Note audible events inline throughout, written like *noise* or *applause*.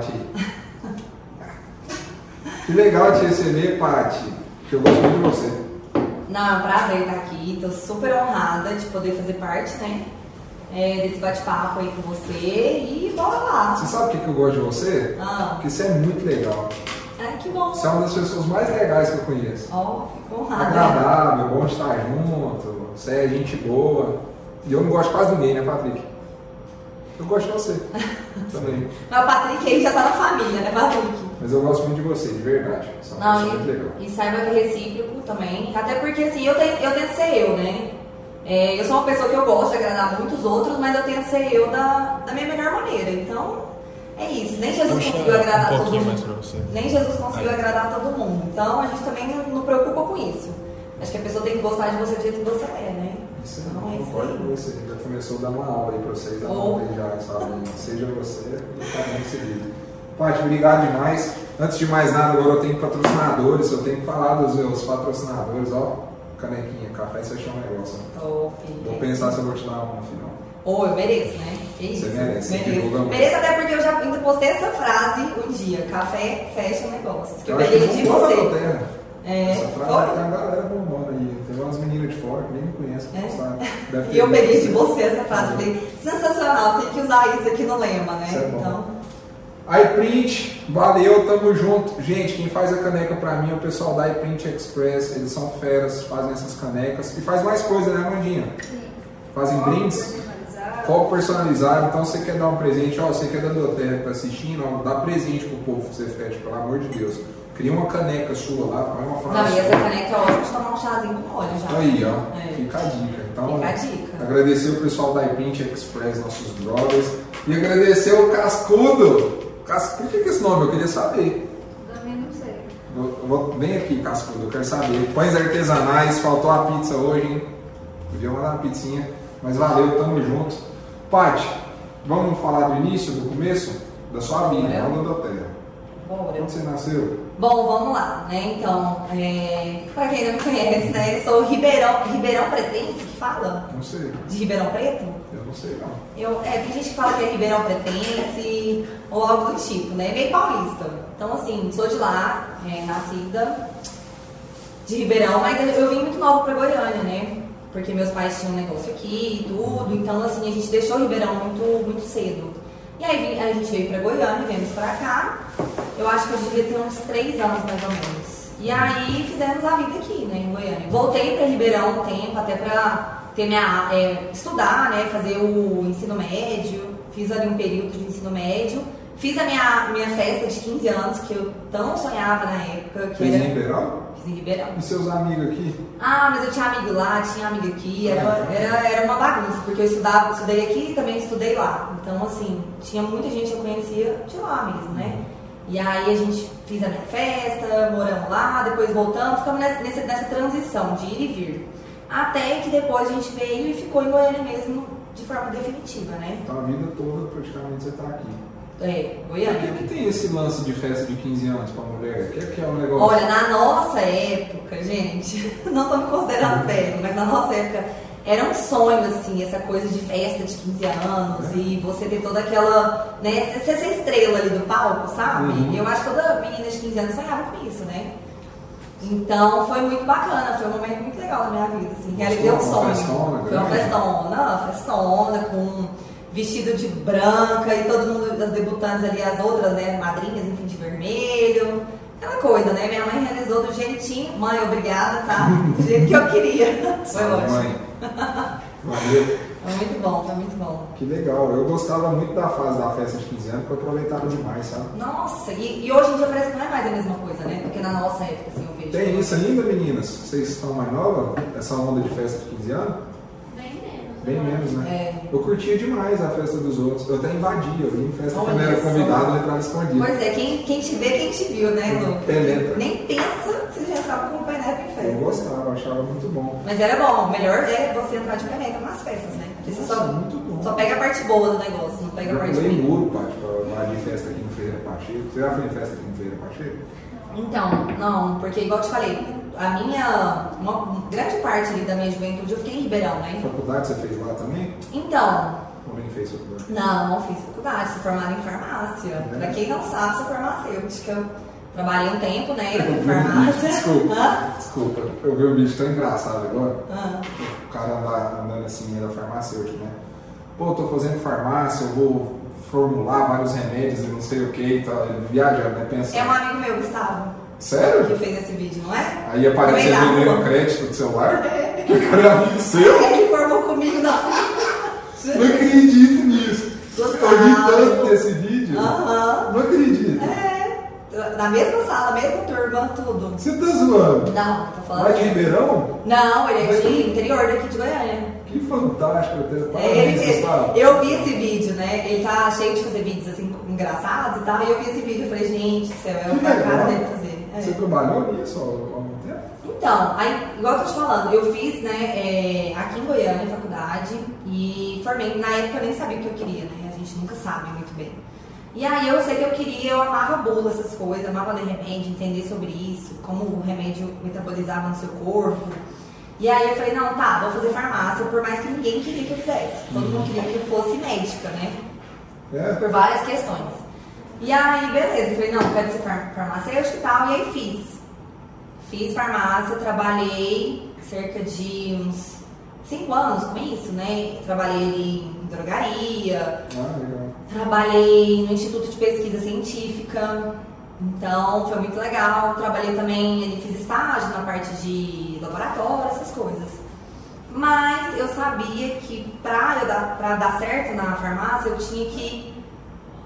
Paty. que legal te receber, Paty. Que eu gosto muito de você. Não, é um prazer estar aqui. Tô super honrada de poder fazer parte, né? é, desse bate-papo aí com você e bora lá. Você sabe o que, eu gosto de você? Ah. Porque você é muito legal. Ai, que bom. Você é uma das pessoas mais legais que eu conheço. Ó, oh, fico honrada. Agradável, bom estar junto, você é gente boa. E eu não gosto quase ninguém, né, Patrick? Eu gosto de você *laughs* também. Mas o Patrick aí já tá na família, né, Patrick? Mas eu gosto muito de você, de verdade. É uma não, pessoa e, muito legal. E saiba que é recíproco também. Até porque assim, eu, tenho, eu tento ser eu, né? É, eu sou uma pessoa que eu gosto de agradar muitos outros, mas eu tento ser eu da, da minha melhor maneira. Então, é isso. Nem Jesus conseguiu agradar um todo mundo. mais pra você. Nem Jesus conseguiu Aí. agradar todo mundo. Então, a gente também não, não preocupa com isso. Acho que a pessoa tem que gostar de você do jeito que você é, né? Isso é eu concordo aí. com você. Já começou a dar uma aula aí pra vocês, Oh. anotem já, sabe? Seja você tá bem seguido. Paty, obrigado demais. Antes de mais nada, agora eu tenho patrocinadores, eu tenho que falar dos meus patrocinadores, ó. Canequinha, café, você achou um negócio. filho. Vou pensar se eu vou te dar uma no final. Ô, eu mereço, né? Que isso? Você merece, Mereço. Mereço até porque eu já ainda postei essa frase um dia. Café fecha negócios. Que eu, acho peguei de não você. É, Essa frase foi? tem uma galera bombando aí. Tem umas meninas de fora que nem me conhecem, É. *laughs* E eu peguei de você essa frase. Falei, sensacional, tem que usar isso aqui no lema, né? Isso é bom. então, iPrint, valeu, tamo junto. Gente, quem faz a caneca pra mim é o pessoal da iPrint Express. Eles são feras, fazem essas canecas. E faz mais coisa, né, Mandinha? Fazem brindes, copo personalizado. Então, você quer dar um presente, ó, você quer dar do terra que tá assistindo, ó, dá presente pro povo que você fecha, pelo amor de Deus. Cria uma caneca sua lá, põe uma não, frase. e essa caneca é ótima de tomar um chazinho com óleo já. Aí, ó, É. fica a dica. Então, Fica a dica. agradecer o pessoal da iPrint Express, nossos brothers. E agradecer o Cascudo. Cas... Por que, que esse nome? Eu queria saber. Também não sei. Vou, vou- vem aqui, Cascudo, eu quero saber. Pães artesanais, faltou a pizza hoje, hein? Podia mandar uma pizzinha, mas valeu, tamo junto. Paty, vamos falar do início, do começo? Da sua vida, não da terra. Bora. Onde você nasceu? Bom, vamos lá, né? Então, é... pra quem não me conhece, né? Eu sou Ribeirão, Ribeirão Pretense, que fala? Não sei, De Ribeirão Preto? eu não sei não. Eu, é, tem gente que fala que é Ribeirão Pretense ou algo do tipo, né? Meio paulista. Então, assim, sou de lá, é, nascida de Ribeirão, mas eu, vim muito nova pra Goiânia, né? Porque meus pais tinham um negócio aqui e tudo, então, assim, a gente deixou Ribeirão muito, muito cedo. E aí a gente veio pra Goiânia, viemos pra cá. Eu acho que eu devia ter uns três anos mais ou menos. E aí fizemos a vida aqui, né, em Goiânia. Voltei pra Ribeirão um tempo, até pra ter minha, é, estudar, né, fazer o ensino médio. Fiz ali um período de ensino médio. Fiz a minha, minha festa de 15 anos, que eu tão sonhava na época. Que em era... Ribeirão? Fiz em Ribeirão. E seus amigos aqui? Ah, mas eu tinha amigo lá, tinha amigo aqui, era, era, era uma bagunça, porque eu estudava, estudei aqui e também estudei lá. Então, assim, tinha muita gente que eu conhecia de lá mesmo, né? E aí a gente fez a minha festa, moramos lá, depois voltamos, ficamos nessa, nessa, transição de ir e vir. Até que depois a gente veio e ficou em Goiânia mesmo de forma definitiva, né? Então a vida toda praticamente você tá aqui. É, Por Goiânia. que, que tem esse lance de festa de 15 anos pra mulher? O que, que é o negócio? Olha, na nossa época, gente, *laughs* não tô me considerando velho, mas na nossa época era um sonho, assim, essa coisa de festa de 15 anos e você ter toda aquela, né, ser estrela ali do palco, sabe? Uhum. Eu acho que toda menina de 15 anos sonhava com isso, né? Então foi muito bacana, foi um momento muito legal na minha vida, assim, realizei um Uma sonho. festona, Foi uma grande. festona, festona, com vestido de branca e todo mundo, as debutantes ali, as outras, né, madrinhas, enfim, de vermelho. Aquela coisa, né? Minha mãe realizou do jeitinho. Mãe, obrigada, tá? Do jeito que eu queria. *laughs* Foi ótimo. mãe. *laughs* Valeu. Foi muito bom, foi muito bom. Que legal. Eu gostava muito da fase da festa de 15 anos, porque eu aproveitava demais, sabe? Nossa, e, e hoje em dia parece que não é mais a mesma coisa, né? Porque na nossa época, assim, eu vejo. Tem isso ainda, meninas? Vocês estão mais novas? Essa onda de festa de 15 anos? Bem menos. Eu né? É. Eu curtia demais a festa dos outros. Eu até invadia. Eu ia em festa Olha quando era convidado, eu entrava escondido. Pois é, quem, quem te vê, quem te viu, né, Lu? Penetra. Nem pensa que você já entrava com o penetra em Eu festa. gostava, eu achava muito bom. Mas era bom, o melhor é você entrar de penetra nas festas, né? Porque você Nossa, só, muito bom. só pega a parte boa do negócio, não pega a Eu parte pulei ruim. muro, Paty, pra de festa aqui no Feira Pacheco. Você já foi em festa aqui no Feira Pacheco? Então, não, porque igual eu te falei, a minha, uma grande parte ali da minha juventude eu fiquei em Ribeirão, né? Faculdade você fez lá também? Então, Ou nem fez faculdade? Não, não fiz faculdade, sou formada em farmácia. É. Pra quem não sabe, sou farmacêutica. Trabalhei um tempo, né, Eu *laughs* farmácia. Desculpa, Hã? desculpa. Eu vi um vídeo tão engraçado agora. Hã? O cara anda- andando assim, era farmacêutico, né? Pô, tô fazendo farmácia, eu vou formular vários remédios e não sei o que e tal. Viajando, né? Pensando. É um amigo meu, Gustavo, que Sério? fez esse vídeo, não é? Aí aparece Também dá, vendendo pô. crédito do celular? *laughs* Que cara é amigo seu? Ele formou comigo, não. Não acredito nisso. Gostavo. Eu ri tanto desse vídeo. Não acredito. É, na mesma sala, mesma turma, tudo. Você tá zoando? Não, tô falando. Lá de Ribeirão? Não, ele é de interior daqui de Goiânia. Que fantástico. Eu É, ele- eu vi esse vídeo, né? Ele tá cheio de fazer vídeos assim engraçados e tal. E eu vi esse vídeo e falei, gente, céu, é Que o cara dele fazer. É. Você trabalhou nisso há algum tempo? Então, aí, igual eu tô te falando, eu fiz, né, é, aqui em Goiânia, faculdade, e formei. Na época eu nem sabia o que eu queria, né? A gente nunca sabe muito bem. E aí eu sei que eu queria, eu amava bula, essas coisas, amava ler remédio, entender sobre isso, como o remédio metabolizava no seu corpo. E aí eu falei, não, tá, vou fazer farmácia, por mais que ninguém queria que eu fizesse. Todo mundo queria que eu fosse médica, né? É? por várias questões. E aí, beleza, eu falei, não, quero ser far- farmacêutica e tal, e aí fiz. Fiz farmácia, trabalhei cerca de uns cinco anos com isso, né? Trabalhei em drogaria, Ah, trabalhei no Instituto de Pesquisa Científica, então foi muito legal. Trabalhei também, fiz estágio na parte de laboratório, essas coisas. Mas eu sabia que eu dar, pra dar certo na farmácia, eu tinha que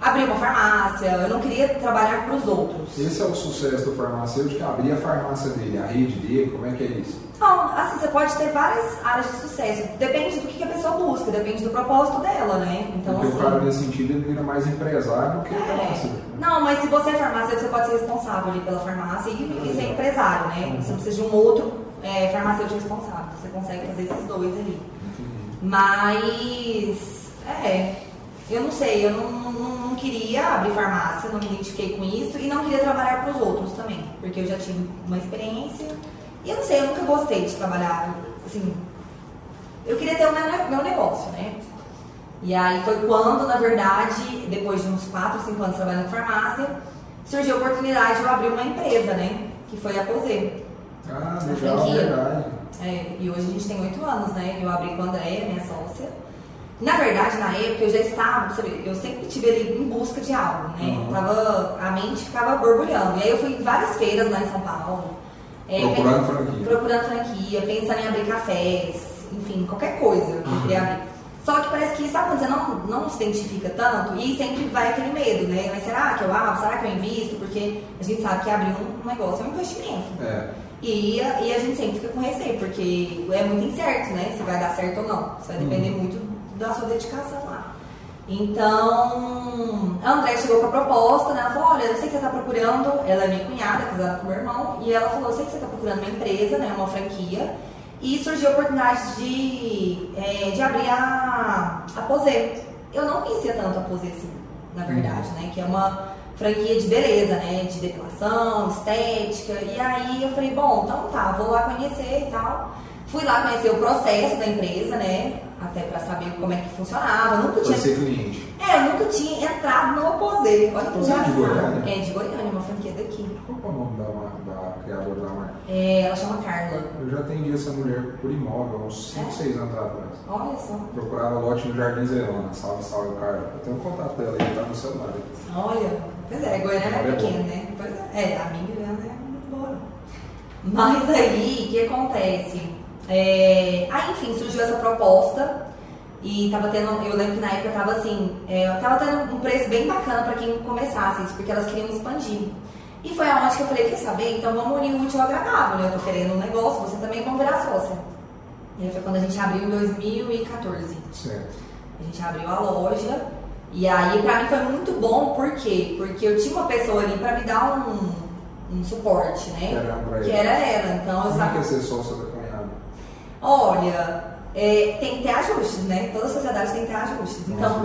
abrir uma farmácia, eu não queria trabalhar para os outros. Esse é o sucesso do farmacêutico, abrir a farmácia dele, a rede dele, como é que é isso? Não, assim, você pode ter várias áreas de sucesso. Depende do que a pessoa busca, depende do propósito dela, né? Então, Porque assim. o cara, nesse sentido, ele vira mais empresário do que É. farmacêutico. Não, mas se você é farmacêutico, você pode ser responsável ali pela farmácia e, e ser empresário, né? Uhum. Você não precisa de um outro é, farmacêutico responsável. Você consegue fazer esses dois ali. Entendi. Mas, é, eu não sei, eu não- não queria abrir farmácia, não me identifiquei com isso e não queria trabalhar para os outros também, porque eu já tive uma experiência e eu não sei, eu nunca gostei de trabalhar, assim, eu queria ter o meu, meu negócio, né? E aí foi quando, na verdade, depois de uns 4, 5 anos trabalhando em farmácia, surgiu a oportunidade de eu abrir uma empresa, né? Que foi a Posê. Ah, legal, verdade. É, e hoje a gente tem oito anos, né? Eu abri com a Andréia, minha sócia. Na verdade, na época eu já estava, sabe, eu sempre tive ali em busca de algo, né? Uhum. Tava, a mente ficava borbulhando. E aí eu fui em várias feiras lá em São Paulo. é, Procurando franquia. Procurando franquia, pensando em abrir cafés, enfim, qualquer coisa que eu Uhum. queria abrir. Só que parece que, sabe quando você não, não se identifica tanto? E sempre vai aquele medo, né? Mas será que eu abro? Será que eu invisto? Porque a gente sabe que abrir um negócio é um investimento. É. E, a- e a gente sempre fica com receio, porque é muito incerto, né? Se vai dar certo ou não. Isso vai depender Uhum. muito da sua dedicação lá. Então, a André chegou com a proposta, né? Ela falou, olha, eu sei que você está procurando, ela é minha cunhada, casada com meu irmão, e ela falou, eu sei que você está procurando uma empresa, né? Uma franquia. E surgiu a oportunidade de, é, de abrir a, a Posê. Eu não conhecia tanto a Posê assim, na verdade, né? Que é uma franquia de beleza, né? De depilação, estética. E aí eu falei, bom, então tá, vou lá conhecer e tal. Fui lá conhecer o processo da empresa, né? Até pra saber como é que funcionava. Eu nunca tinha. ser cliente. É, eu nunca tinha entrado no Posê. Olha que Posê é de. Goiânia? É, de Goiânia, uma franquia daqui. Qual é o nome da, da criadora da marca? É, ela chama Carla. Eu já atendi essa mulher por imóvel há uns 5, É? 6 anos atrás. Olha só. Procurava lote no Jardim Zerona. Salve, salve, Carla. Eu tenho o contato dela aí, tá no celular. Olha, pois é, Goiânia é é pequena, né? Pois é, é, a minha Goiânia é muito boa. Mas aí, o que acontece? É, aí, enfim, surgiu essa proposta e tava tendo, eu lembro que na época tava assim, é, tava tendo um preço bem bacana pra quem começasse isso, porque elas queriam expandir. E foi aonde que eu falei, quer saber? Então vamos unir o útil ao agradável, né? Eu tô querendo um negócio, você também vamos virar sócia. E aí foi quando a gente abriu em 2014. Certo. A gente abriu a loja e aí pra mim foi muito bom, por quê? Porque eu tinha uma pessoa ali pra me dar um, um suporte, né? Que era pra Que era ela. Então eu Como é que sabia. é ser sócia? Olha, é, tem que ter ajustes, né? Toda sociedade tem que ter ajustes. Então,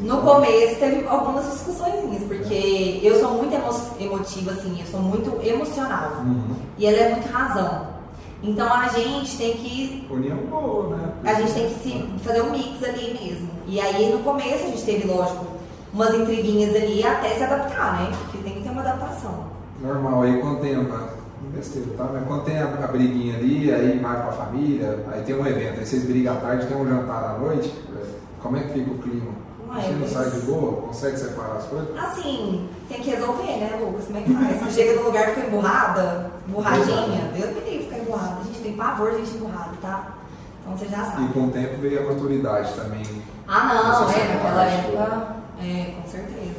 no começo teve algumas discussões, porque eu sou muito emo- emotiva, assim, eu sou muito emocional. Uhum. E ela é muito razão. Então a gente tem que União boa, né? a gente tem que se fazer um mix ali mesmo. E aí no começo a gente teve, lógico, umas intriguinhas ali até se adaptar, né? Porque tem que ter uma adaptação. Normal, aí quando tem a. Besteira, tá? Mas quando tem a, a briguinha ali, aí vai pra família, aí tem um evento, aí vocês brigam à tarde, tem um jantar à noite, como é que fica o clima? Você não sai de boa? Consegue separar as coisas? Assim, tem que resolver, né, Lucas? Como é que faz? Você chega no lugar e fica emburrada, emburradinha, Deus me livre ficar emburrada. A gente tem pavor de gente emburrada, tá? Então você já E sabe. com o tempo veio a maturidade também. Ah, não, é, naquela época, é, com certeza.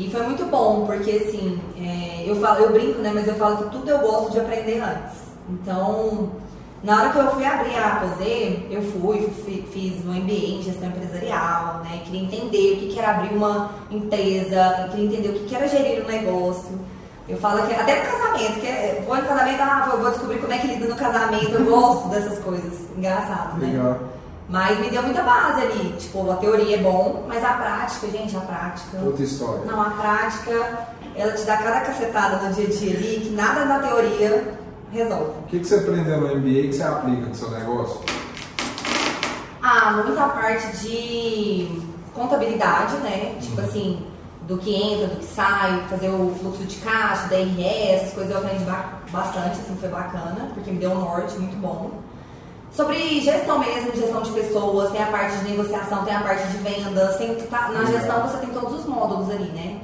E foi muito bom, porque assim, é, eu falo, eu brinco, né, mas eu falo que tudo eu gosto de aprender antes. Então, na hora que eu fui abrir a Posê, eu fui, fi- fiz um MBA em gestão empresarial, né, queria entender o que era abrir uma empresa, queria entender o que que era gerir um negócio. Eu falo que até no casamento, que é, vou no casamento, ah, vou- vou descobrir como é que lida no casamento, eu gosto dessas coisas, engraçado, né? Legal. Mas me deu muita base ali. Tipo, a teoria é bom, mas a prática, gente, a prática. Outra história. Não, a prática, ela te dá cada cacetada no dia a dia ali que nada na teoria resolve. O que, que você aprendeu no MBA que você aplica no seu negócio? Ah, muita parte de contabilidade, né? Tipo assim, do que entra, do que sai, fazer o fluxo de caixa, DRE, essas coisas eu aprendi ba- bastante, assim, foi bacana, porque me deu um norte muito bom. Sobre gestão mesmo, gestão de pessoas, tem a parte de negociação, tem a parte de vendas, tem, tá- na gestão você tem todos os módulos ali, né?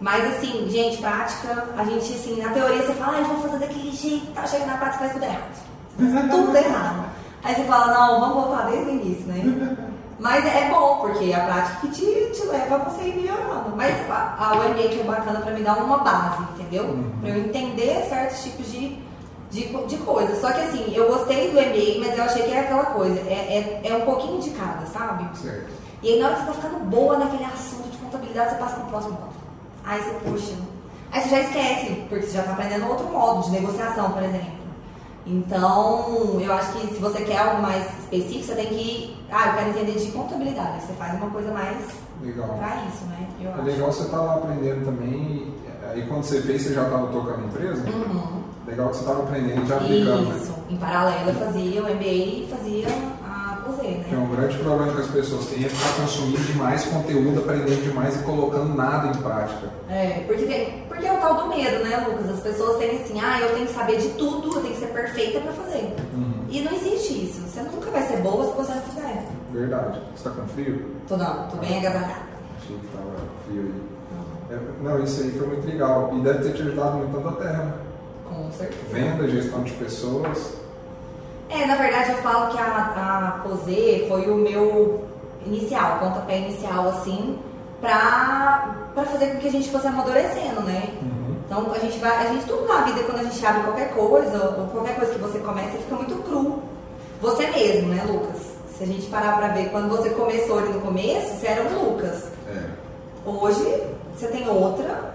Mas assim, gente, prática, a gente assim, na teoria você fala, ah, eu vou fazer daquele jeito, tá chegando na prática faz tudo errado. tudo errado. Aí você fala, não, vamos voltar desde o início, né? *laughs* Mas é bom, porque a prática que te, te leva a você ir melhorando. Mas a, a UMA foi bacana pra me dar uma base, entendeu? Uhum. Pra eu entender certos tipos de, de, de coisas. Só que assim, eu gostei do MBA, mas eu achei que era aquela coisa, é, é, é um pouquinho de cada, sabe? Certo. E aí na hora que você tá ficando boa naquele assunto de contabilidade, você passa pro próximo módulo. Aí você, puxa. Aí você já esquece, porque você já tá aprendendo outro modo de negociação, por exemplo. Então, eu acho que se você quer algo mais específico, você tem que. Ah, eu quero entender de contabilidade. Você faz uma coisa mais Legal. pra isso, né? Eu É acho. legal você estar lá aprendendo também. Aí quando você fez, você já estava tocando a empresa? Uhum. Legal que você estava aprendendo e já aplicando, né? Isso. Em paralelo, eu fazia o MBA e fazia a POSE, Que é né? um grande problema que as pessoas têm é ficar consumindo demais conteúdo, aprendendo demais e colocando nada em prática. É, porque, tem, porque é o tal do medo, né, Lucas? As pessoas têm assim, ah, eu tenho que saber de tudo, eu tenho que ser perfeita pra fazer. Uhum. E não existe isso. Você nunca vai ser boa se você não fizer. Verdade. Você está com frio? Tô não, tô bem agasalhada. Achei que estava frio aí. É, não, isso aí foi muito legal. E deve ter te ajudado muito na tua terra. né? Com certeza. Venda, gestão de pessoas. É, na verdade eu falo que a, a foi o meu inicial, pontapé inicial, assim, pra, pra fazer com que a gente fosse amadurecendo, né? Uhum. Então a gente vai, a gente tudo na vida, quando a gente abre qualquer coisa, ou qualquer coisa que você começa, fica muito cru. Você mesmo, né, Lucas? Se a gente parar pra ver, quando você começou ali no começo, você era um Lucas. É. Hoje, você tem outra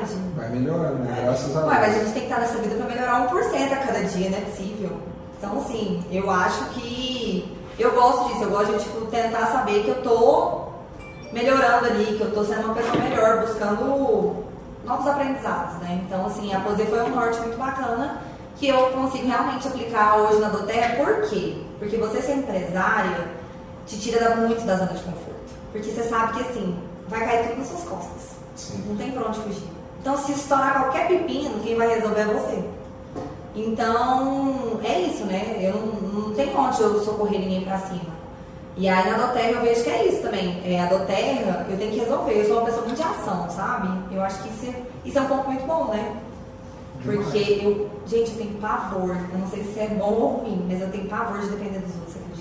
mentalidade. Vai melhorando, né? Graças a Ué, mas a Deus. gente tem que estar nessa vida pra melhorar 1% a cada dia, não é possível. Então, assim, eu acho que. Eu gosto disso, eu gosto de tipo, tentar saber que eu tô melhorando ali, que eu tô sendo uma pessoa melhor, buscando novos aprendizados, né? Então, assim, a Posê foi um norte muito bacana que eu consigo realmente aplicar hoje na Doterra. Por quê? Porque você ser empresária te tira muito da zona de conforto. Porque você sabe que, assim, vai cair tudo nas suas costas. Sim. Não tem pra onde fugir. Então, se estourar qualquer pepino, quem vai resolver é você. Então, é isso, né? Eu não, não tem onde eu socorrer ninguém pra cima. E aí na Doterra eu vejo que é isso também. É, a Doterra eu tenho que resolver. Eu sou uma pessoa muito de ação, sabe? Eu acho que isso é, isso é um ponto muito bom, né? Porque eu, gente, eu tenho pavor. Eu não sei se é bom ou ruim, mas eu tenho pavor de depender dos outros?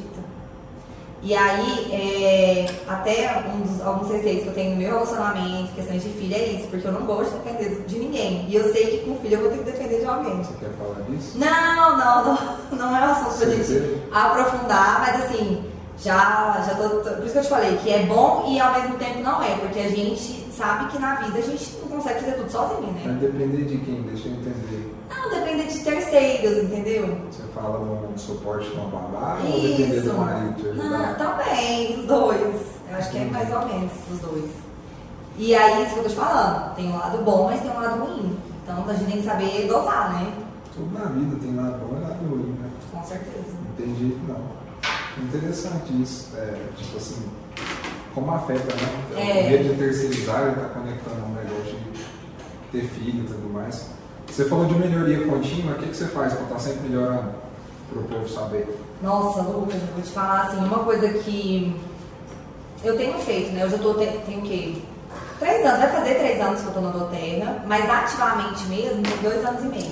E aí, é, até um dos, alguns receios que eu tenho no meu relacionamento, questões de filho, é isso, porque eu não gosto de depender de ninguém. E eu sei que com filho eu vou ter que depender de alguém. Você quer falar disso? Não, não, não, *laughs* não é um assunto pra gente aprofundar, mas assim, já, já tô, tô- Por isso que eu te falei que é bom e ao mesmo tempo não é, porque a gente sabe que na vida a gente não consegue fazer tudo sozinho, né? Vai depender de quem? Deixa eu entender. Não, depender de terceiros, entendeu? Você fala no suporte de uma babá ou depender Isso. do marido te Não, ajudar? também, os dois. Eu acho que é mais ou menos os dois. E aí, isso que eu tô te falando, tem um lado bom, mas tem um lado ruim. Então a gente tem que saber dosar, né? Tudo na vida tem lado bom e lado ruim, né? Com certeza. Não tem jeito não. Interessante isso. É, tipo assim, como afeta, né? É. O medo de terceirizar e tá conectando um negócio de ter filho e tudo mais. Você falou de melhoria contínua, o que, que você faz para estar sempre melhorando? Para o povo saber. Nossa, Lucas, eu vou te falar assim, uma coisa que eu tenho feito, né? Eu já tô, te- tenho o quê? Três anos, vai fazer três anos que eu tô na Doterra, mas ativamente mesmo, dois anos e meio.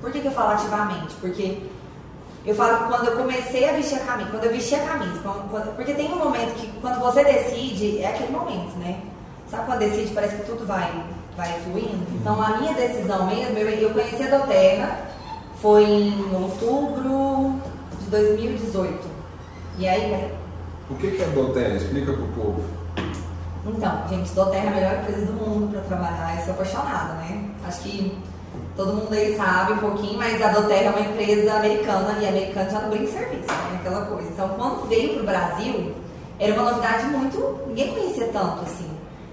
Por que, que eu falo ativamente? Porque eu falo que quando eu comecei a vestir a camisa, quando eu vesti a camisa, quando- quando- porque tem um momento que quando você decide, é aquele momento, né? Sabe quando decide, parece que tudo vai, vai fluindo? Então a minha decisão mesmo, eu, eu conheci a Doterra, foi em outubro de 2018. E aí, né? O que, que é Doterra? Explica pro povo. Então, gente, Doterra é a melhor empresa do mundo para trabalhar. Eu sou apaixonada, né? Acho que todo mundo aí sabe um pouquinho, mas a Doterra é uma empresa americana e americana já não brinca serviço, né? Aquela coisa. Então, quando veio para o Brasil, era uma novidade muito. ninguém conhecia tanto assim.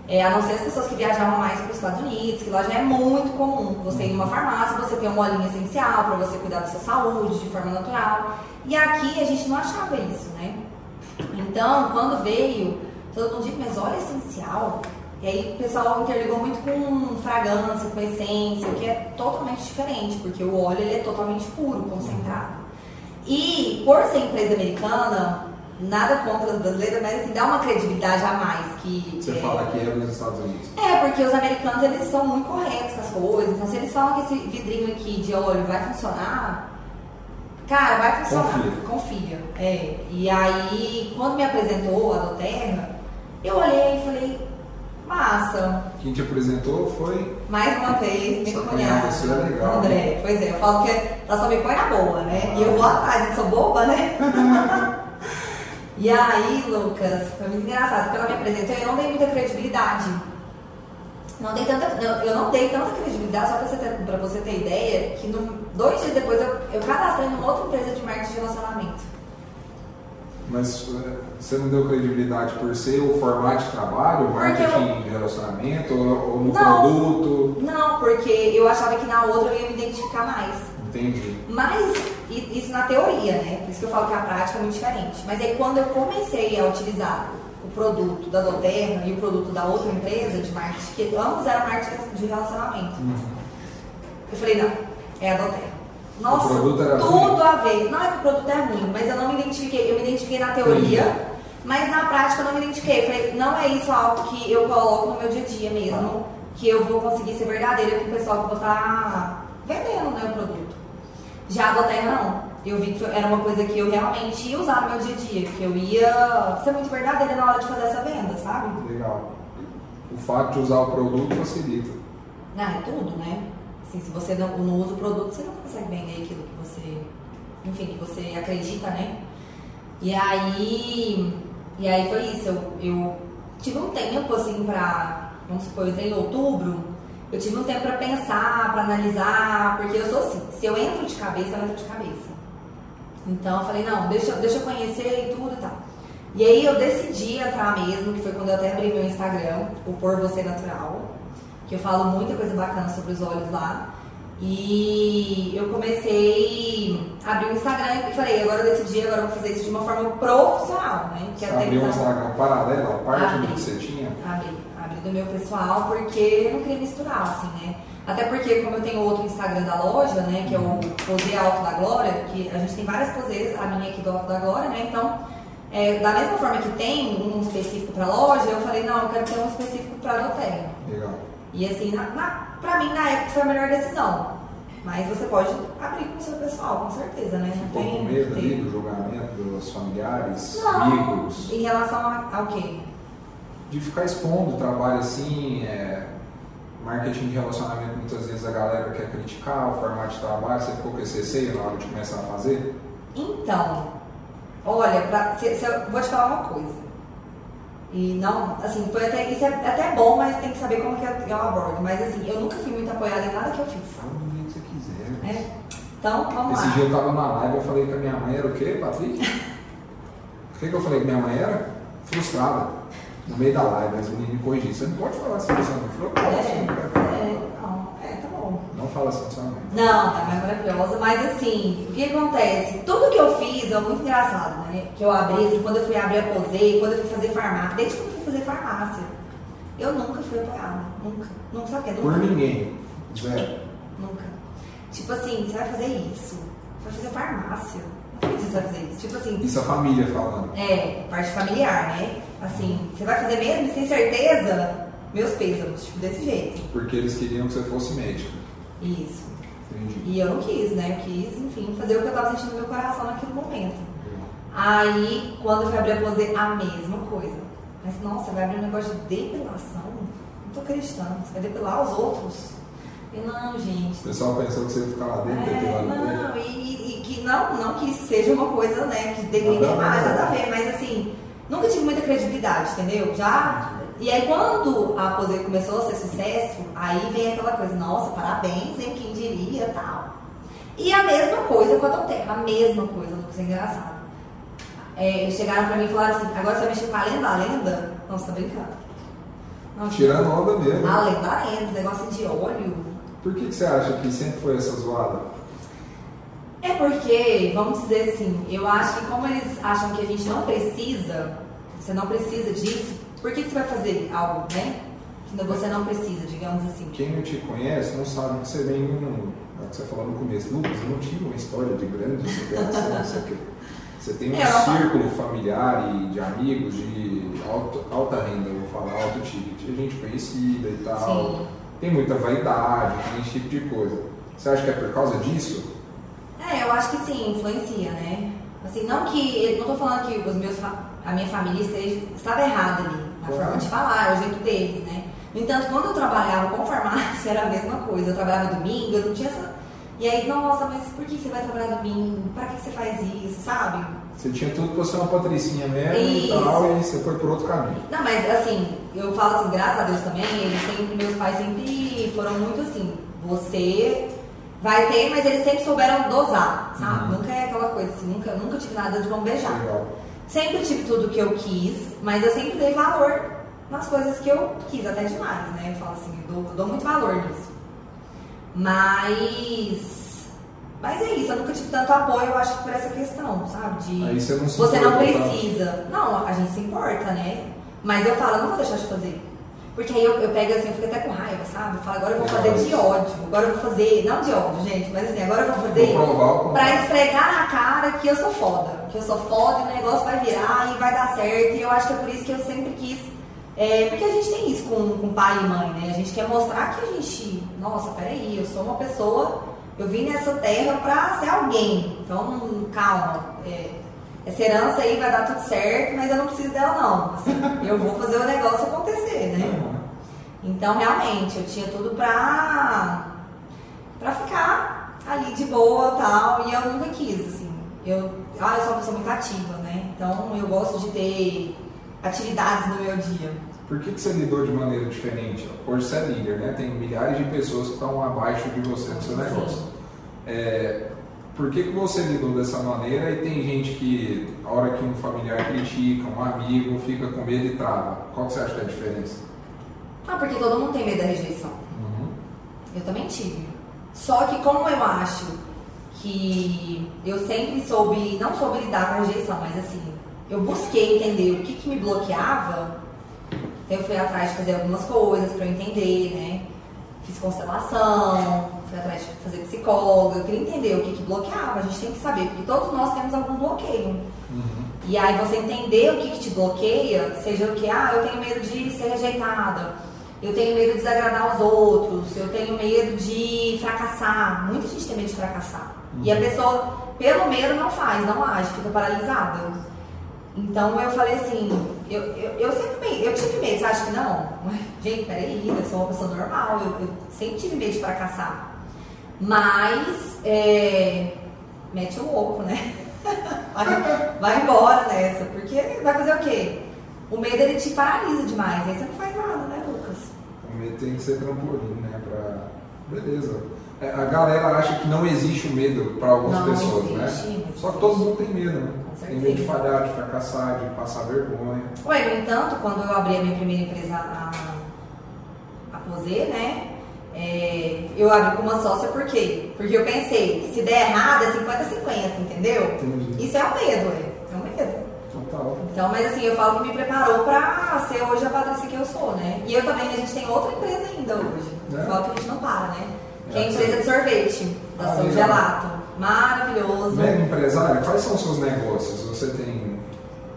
É, a não ser as pessoas que viajavam mais para os Estados Unidos, que lá já é muito comum. Você ir numa farmácia, você tem uma olhinha essencial para você cuidar da sua saúde de forma natural. E aqui a gente não achava isso, né? Então, quando veio, todo mundo disse, mas óleo essencial. E aí o pessoal interligou muito com fragrância, com essência, que é totalmente diferente, porque o óleo ele é totalmente puro, concentrado. E por ser empresa americana, nada contra as brasileiras, mas assim, dá uma credibilidade a mais que. Você é, fala que é dos Estados Unidos. é, porque os americanos eles são muito corretos com as coisas. Então, se eles falam que esse vidrinho aqui de óleo vai funcionar, cara, vai funcionar. Confia. Confia. É. E aí, quando me apresentou a Doterra, eu olhei e falei, massa. Quem te apresentou foi. Mais uma vez, cunhado. cunhada sua é legal, André, pois é, eu falo que ela só me põe na boa, né? E eu vou atrás, eu sou boba, né? *laughs* e aí, Lucas, foi muito engraçado, porque ela me apresentou e eu não dei muita credibilidade. Não dei tanta, eu, não dei tanta credibilidade, só pra você ter, pra você ter ideia, que no- dois dias depois eu, eu cadastrei numa outra empresa de marketing de relacionamento. Mas é, você não deu credibilidade por ser o formato de trabalho, marketing de relacionamento ou, ou no Não. produto? Não, porque eu achava que na outra eu ia me identificar mais. Entendi. Mas isso na teoria, né? Por isso que eu falo que a prática é muito diferente. Mas aí quando eu comecei a utilizar o produto da Doterra e o produto da outra empresa de marketing, que ambos eram marketing de relacionamento, eu falei, não, é a Doterra. Nossa, tudo ruim? a ver. Não é que o produto é ruim, mas eu não me identifiquei. Eu me identifiquei na teoria, Entendi. mas na prática eu não me identifiquei. Eu falei, não é isso algo que eu coloco no meu dia a dia mesmo, que eu vou conseguir ser verdadeira com o pessoal que eu vou estar vendendo né, o produto. Já a Doterra não. Eu vi que era uma coisa que eu realmente ia usar no meu dia a dia, que eu ia ser muito verdadeira na hora de fazer essa venda, sabe? Legal. O fato de usar o produto facilita. Não, é tudo, né? Assim, se você não, não usa o produto, você não consegue vender aquilo que você, enfim, que você acredita, né? E aí, e aí foi isso. Eu, eu tive um tempo assim pra, vamos supor, eu entrei em outubro. Eu tive um tempo pra pensar, pra analisar, porque eu sou assim. Se eu entro de cabeça, eu entro de cabeça. Então eu falei, não, deixa, eu- deixa eu conhecer e tudo e tal. E aí eu decidi entrar mesmo, que foi quando eu até abri meu Instagram, o Por Você Natural, que eu falo muita coisa bacana sobre os olhos lá. E eu comecei a abrir o Instagram e falei, agora eu decidi, agora eu vou fazer isso de uma forma profissional, né? Você Quero abriu um tentar- Instagram paralelo à parte Abri. que você tinha? Abri do meu pessoal porque eu não queria misturar, assim, né? Até porque, como eu tenho outro Instagram da loja, né, que é o Pose Alto da Glória, que a gente tem várias poseiras, a minha aqui do Alto da Glória, né? Então, é, da mesma forma que tem um específico pra loja, eu falei, não, eu quero ter um específico pra Doterra. Legal. E assim, na, na, pra mim, na época, foi a melhor decisão. Mas você pode abrir com o seu pessoal, com certeza, né? Não tem. com medo ali do julgamento dos familiares, Não. amigos, Em relação a- ao quê? De ficar expondo o trabalho assim, é, marketing de relacionamento, muitas vezes a galera quer criticar o formato de trabalho, você ficou com esse receio na hora de começar a fazer? Então, olha, pra, se, se eu vou te falar uma coisa. E não, assim, foi até, isso é até bom, mas tem que saber como que eu abordo. Mas assim, eu nunca fui muito apoiada em nada que eu fiz. Fala do jeito que você quiser. né? Então, vamos Esse lá. dia eu tava na live, eu falei que a minha mãe era o quê, Patrick? *laughs* o que, que eu falei que minha mãe era? Frustrada. No meio da live, mas o menino me corrigiu. Você não pode falar assim, falou, posso, É, não falar. é, não, é, tá bom. Não fala assim, mãe. Não, tá mais maravilhosa, mas assim, o que acontece? Tudo que eu fiz é muito engraçado, né? Que eu abri, assim, quando eu fui abrir a posei, quando eu fui fazer farmácia, desde quando eu fui fazer farmácia, eu nunca fui apoiada. Nunca. Nunca sabe o que é? Por ninguém. Zero. Nunca. Tipo assim, você vai fazer isso. Você vai fazer farmácia. Vai fazer isso. Tipo assim, Isso a família falando. é, parte familiar, né? Assim, você vai fazer mesmo? Tem certeza? Meus pêsames, tipo, desse jeito. Porque eles queriam que você fosse médico. Isso. Entendi. E eu não quis, né? Eu quis, enfim, fazer o que eu tava sentindo no meu coração naquele momento. Aí, quando eu fui abrir a pose, a mesma coisa. Mas, nossa, vai abrir um negócio de depilação? Não tô acreditando. Você vai depilar os outros? E não, gente. O pessoal pensou que você ia ficar lá dentro, É, depilando não, e, e- e que não, não que isso seja uma coisa, né, que a mais, nada a ver, mas assim, nunca tive muita credibilidade, entendeu? Já. E aí quando a Pose começou a ser sucesso, aí vem aquela coisa, nossa, parabéns, hein, quem diria tal. E a mesma coisa com a Terra, a mesma coisa, Lucas, é engraçado. É, eles chegaram pra mim e falaram assim, agora você vai mexer com a lenda, a lenda? Não, você tá brincando. Não, Tirando onda mesmo. A lenda, a lenda, esse negócio de óleo. Por que, que você acha que sempre foi essa zoada? É porque, vamos dizer assim, eu acho que como eles acham que a gente não precisa, você não precisa disso, por que, que você vai fazer algo, né? Que você não precisa, digamos assim. Quem não te conhece não sabe que você vem num. É o que você falou no começo. Lucas, eu não tive uma história de grande superação, não sei o quê. *laughs* Você tem um É, círculo familiar e de amigos de alto- alta renda, eu vou falar, alto ticket. Gente conhecida e tal. Sim. Tem muita vaidade, tem esse tipo de coisa. Você acha que é por causa disso? É, eu acho que sim, influencia, né? Assim, não que. Não tô falando que os meus, a minha família esteja, estava errada ali, na Claro. forma de falar, é o jeito deles, né? No entanto, quando eu trabalhava com farmácia, *laughs* era a mesma coisa. Eu trabalhava domingo, eu não tinha essa. E aí, nossa, mas por que você vai trabalhar domingo? Pra que você faz isso, sabe? Você tinha tudo pra ser uma patricinha mesmo e Isso. tal, e você foi por outro caminho. Não, mas assim, eu falo assim, graças a Deus também, eles sempre, meus pais sempre foram muito assim, você vai ter, mas eles sempre souberam dosar, sabe? Uhum. Nunca é aquela coisa assim, nunca, nunca tive nada de vão beijar. Legal. Sempre tive tudo que eu quis, mas eu sempre dei valor nas coisas que eu quis, até demais, né? Eu falo assim, eu dou, eu dou muito valor nisso. Mas. Mas é isso, eu nunca tive tanto apoio, eu acho que por essa questão, sabe? De Aí você não se você não precisa. Não, a gente se importa, né? Mas eu falo, eu não vou deixar de fazer. Porque aí eu, eu pego assim, eu fico até com raiva, sabe? Eu falo, agora eu vou fazer de ódio. Agora eu vou fazer, não de ódio, gente, mas assim, agora eu vou fazer Vou provar pra esfregar na cara que eu sou foda. Que eu sou foda e o negócio vai virar e vai dar certo. E eu acho que é por isso que eu sempre quis. É, porque a gente tem isso com, com pai e mãe, né? A gente quer mostrar que a gente, nossa, peraí, eu sou uma pessoa, eu vim nessa terra pra ser alguém. Então, calma. é, essa herança aí vai dar tudo certo, mas eu não preciso dela não. Assim, *laughs* eu vou fazer o negócio acontecer, né? Uhum. Então, realmente, eu tinha tudo pra, pra ficar ali de boa e tal, e eu nunca quis, assim. Eu, ah, eu sou uma pessoa muito ativa, né? Então, eu gosto de ter atividades no meu dia. Por que, que você lidou de maneira diferente? Hoje você é líder, né? Tem milhares de pessoas que estão abaixo de você no seu negócio. É, por que, que você lidou dessa maneira e tem gente que, a hora que um familiar critica, um amigo, fica com medo e trava? Qual que você acha que é a diferença? Ah, porque todo mundo tem medo da rejeição. Uhum. Eu também tive. Só que como eu acho que eu sempre soube, não soube lidar com a rejeição, mas assim, eu busquei entender o que, que me bloqueava, então eu fui atrás de fazer algumas coisas para eu entender, né? Fiz constelação, fui atrás de fazer psicóloga, eu queria entender o que, que bloqueava, a gente tem que saber, porque todos nós temos algum bloqueio. Uhum. E aí você entender o que, que te bloqueia, seja o que, ah, eu tenho medo de ser rejeitada, eu tenho medo de desagradar os outros, eu tenho medo de fracassar. Muita gente tem medo de fracassar. E a pessoa, pelo medo, não faz, não age, fica paralisada. Então eu falei assim, eu, eu, eu sempre eu tive medo, você acha que não? *laughs* Gente, peraí, eu sou uma pessoa normal, eu, eu sempre tive medo de fracassar. Mas é, mete o louco, né? *laughs* Vai, vai embora nessa, porque vai fazer o quê? O medo ele te paralisa demais, aí você não faz nada, né, Lucas? O medo tem que ser trampolim, né? Pra... Beleza. É, A galera acha que não existe o medo para algumas Não pessoas, né? existe, Só que existe. todo mundo tem medo, né? Tem medo de falhar, de fracassar, de passar vergonha. Ué, no entanto, quando eu abri a minha primeira empresa, a, a Posê, né? É, eu abri com uma sócia por quê? Porque eu pensei, se der errado é 50-50, entendeu? Entendi. Isso é o medo, é. É o medo. Total. Então, mas assim, eu falo que me preparou pra ser hoje a Patrícia que eu sou, né? E eu também, a gente tem outra empresa ainda hoje. É? Falo que a gente não para, né? Que é a É, empresa de sorvete, da Ah, São. Gelato. Maravilhoso. Mega empresário, quais são os seus negócios? Você tem.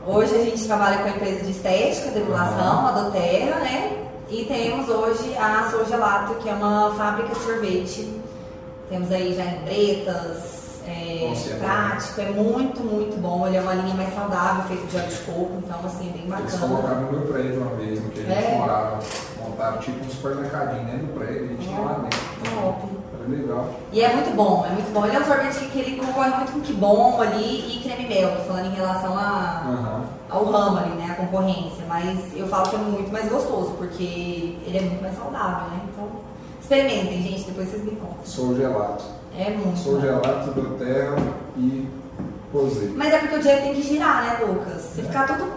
Hoje a gente trabalha com a empresa de estética, depilação, a Doterra, né? E temos hoje a Sou Gelato, que é uma fábrica de sorvete. Temos aí já em Bretas, é, é prático, é muito, muito bom. Ele é uma linha mais saudável, feito de óleo de coco, então assim, é bem Eles bacana. colocaram no meu prédio uma vez, no que a gente É? morava. Montaram tipo um supermercadinho dentro do prédio e tinha lá dentro. Top. Era legal. E é muito bom, é muito bom. Ele é um sorvete que ele concorre muito com que bom ali e creme mel, tô falando em relação a, Aham. ao ramo ali, né? A concorrência. Mas eu falo que é muito mais gostoso, porque ele é muito mais saudável, né? Então, experimentem, gente, depois vocês me contam. Sou gelato. É muito. Sou bom. gelato do Terra e Posei. Mas é porque o dinheiro tem que girar, né, Lucas? Se ficar tudo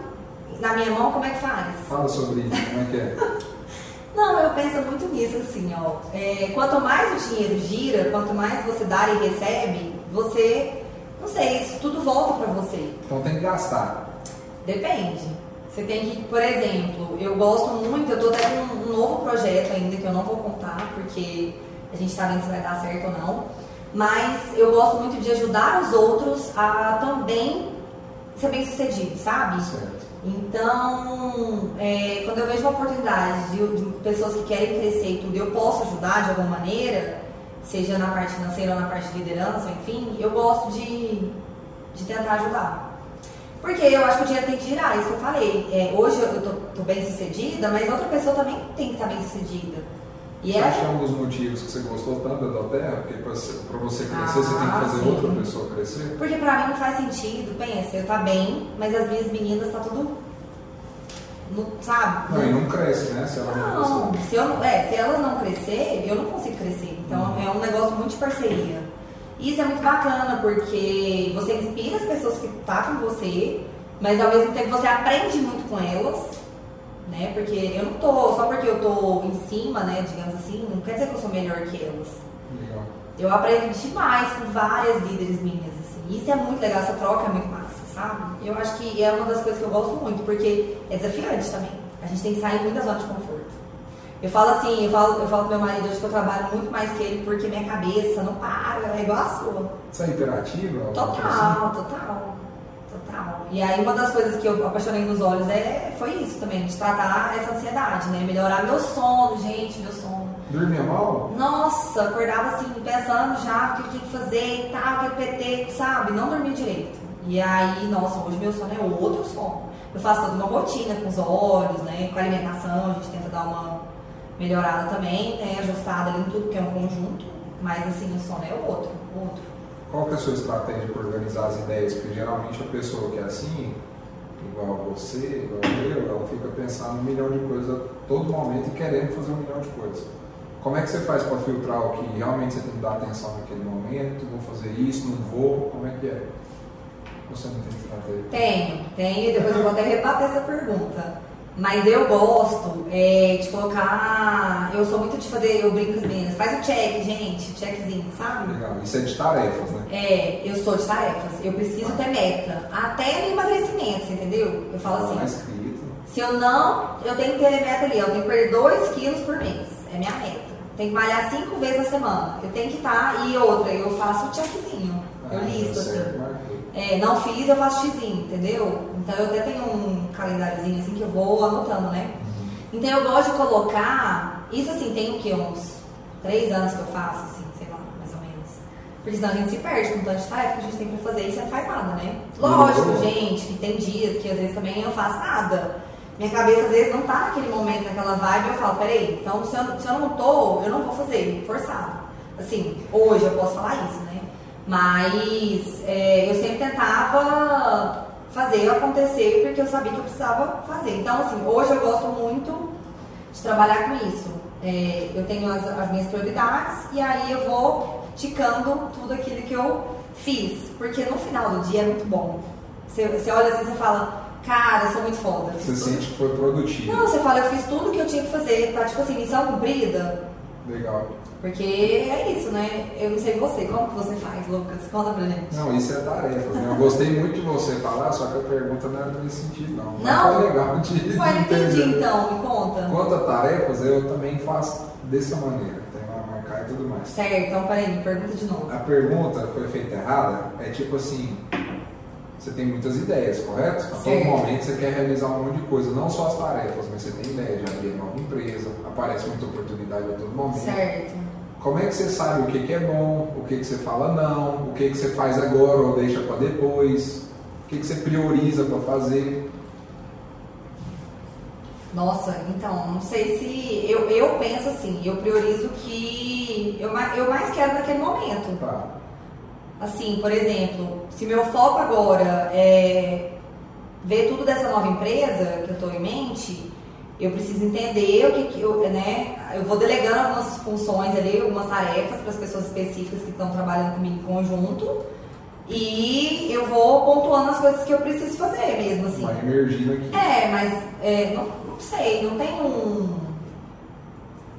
na minha mão, como é que faz? Fala sobre isso, como é que é? *laughs* Não, eu penso muito nisso, assim, ó. É, quanto mais o dinheiro gira, quanto mais você dá e recebe, você, não sei, isso tudo volta pra você. Então tem que gastar. Depende. Você tem que, por exemplo, eu gosto muito, eu tô até com um novo projeto ainda que eu não vou contar, porque a gente tá vendo se vai dar certo ou não. Mas eu gosto muito de ajudar os outros a também ser bem sucedido, sabe? Certo. Então, é, quando eu vejo uma oportunidade de, de pessoas que querem crescer e tudo, eu posso ajudar de alguma maneira, seja na parte financeira ou na parte de liderança, enfim, eu gosto de, de tentar ajudar. Porque eu acho que o dinheiro tem que girar, isso que eu falei. É, hoje eu tô bem sucedida, mas outra pessoa também tem que estar bem sucedida. E Você é, acha que é um dos motivos que você gostou tanto da Terra? Porque pra você, crescer, você tem que Ah, fazer sim. outra pessoa crescer? Porque pra mim não faz sentido, pensa, eu tá bem, mas as minhas meninas tá tudo. No, sabe? Não, e não cresce, né? Se ela não Não, se, eu, não- é, se elas não crescer, eu não consigo crescer. Então é um negócio muito de parceria. Isso é muito bacana, porque você inspira as pessoas que estão com você, mas ao mesmo tempo você aprende muito com elas, né? Porque eu não tô, só porque eu tô em cima, né, digamos assim, não quer dizer que eu sou melhor que elas. Legal. Eu aprendo demais com várias líderes minhas, assim. Isso é muito legal, essa troca é muito massa, sabe? Eu acho que é uma das coisas que eu gosto muito, porque é desafiante também. A gente tem que sair muito da zona de conforto. Eu falo assim, eu falo, eu falo pro meu marido hoje que eu trabalho muito mais que ele, porque minha cabeça não para, é igual a sua. Você é alguma coisa assim? Total, Total. E aí uma das coisas que eu apaixonei nos olhos é, foi isso também, de tratar essa ansiedade, né? Melhorar meu sono, gente, meu sono. Dormia mal? Nossa, acordava assim, pensando já o que eu tinha que fazer e tal, que PT, sabe? Não dormia direito. E aí, nossa, hoje meu sono é outro sono. Eu faço toda uma rotina com os olhos, né? Com a alimentação, a gente tenta dar uma melhorada também, né? Ajustada ali em tudo, que é um conjunto. Mas assim, o sono é outro, outro. Qual que é a sua estratégia para organizar as ideias? Porque geralmente a pessoa que é assim, igual você, igual eu, ela fica pensando um milhão de coisas a todo momento e querendo fazer um milhão de coisas. Como é que você faz para filtrar o que realmente você tem que dar atenção naquele momento? Vou fazer isso, não vou? Como é que é? Você não tem estratégia? Tenho, tenho, e depois eu vou até rebater essa pergunta. Mas eu gosto é, de colocar. Eu sou muito de fazer, eu brinco com as meninas. Faz o check, gente, checkzinho, sabe? Legal. Isso é de tarefas, né? É, eu sou de tarefas. Eu preciso ter meta. Até no emagrecimento, você entendeu? Eu falo Tá assim, se eu não, eu tenho que ter meta ali. Eu tenho que perder 2 quilos por mês. É minha meta. Tem que malhar 5 vezes na semana. Eu tenho que estar. E outra, eu faço o checkzinho. Eu Ah, listo tá certo, assim. marcou. É, não fiz, eu faço xizinho, entendeu? Então eu até tenho um calendáriozinho assim que eu vou anotando, né? Então eu gosto de colocar. Isso assim, tem o quê? Uns três anos que eu faço, assim, sei lá, mais ou menos. Porque senão a gente se perde com tanto de tarefa que a gente tem pra fazer e você não faz nada, né? Lógico, Uhum. gente, que tem dias que às vezes também eu não faço nada. Minha cabeça às vezes não tá naquele momento, naquela vibe, eu falo, peraí, então se eu, se eu não tô, eu não vou fazer, forçado. Assim, hoje eu posso falar isso, né? Mas é, eu sempre tentava fazer acontecer porque eu sabia que eu precisava fazer. Então, assim, hoje eu gosto muito de trabalhar com isso. É, eu tenho as, as minhas prioridades e aí eu vou ticando tudo aquilo que eu fiz. Porque no final do dia é muito bom. Você, você olha assim e fala, cara, eu sou muito foda. Você tudo- sente que foi produtivo. Não, você fala, eu fiz tudo que eu tinha que fazer, tá? Tipo assim, missão cumprida. Legal. Porque é isso, né? Eu não sei você, como que você faz, Lucas? Conta pra gente. Não, isso é tarefa. Né? Eu gostei muito de você falar, só que a pergunta não era nesse sentido, não. Mas Não? Foi legal de, não entendi entender. então, me conta. Quanto a tarefas, eu também faço dessa maneira. Tem marcar e tudo mais. Certo, então peraí, me pergunta de novo. A pergunta foi feita errada, é tipo assim, você tem muitas ideias, correto? A todo momento você quer realizar um monte de coisa, não só as tarefas, mas você tem ideia de abrir nova empresa, aparece muita oportunidade a todo momento. Certo. Como é que você sabe o que, que é bom, o que, que você fala não, o que, que você faz agora ou deixa para depois, o que, que você prioriza para fazer? Nossa, então, não sei se. Eu, eu penso assim, eu priorizo o que eu, eu mais quero naquele momento. Tá. Assim, por exemplo, se meu foco agora é ver tudo dessa nova empresa que eu estou em mente, eu preciso entender o que, que eu, né? Eu vou delegando algumas funções ali, algumas tarefas para as pessoas específicas que estão trabalhando comigo em conjunto. E eu vou pontuando as coisas que eu preciso fazer mesmo, assim. Vai emergindo aqui. É, mas é, não, não sei, não tem um.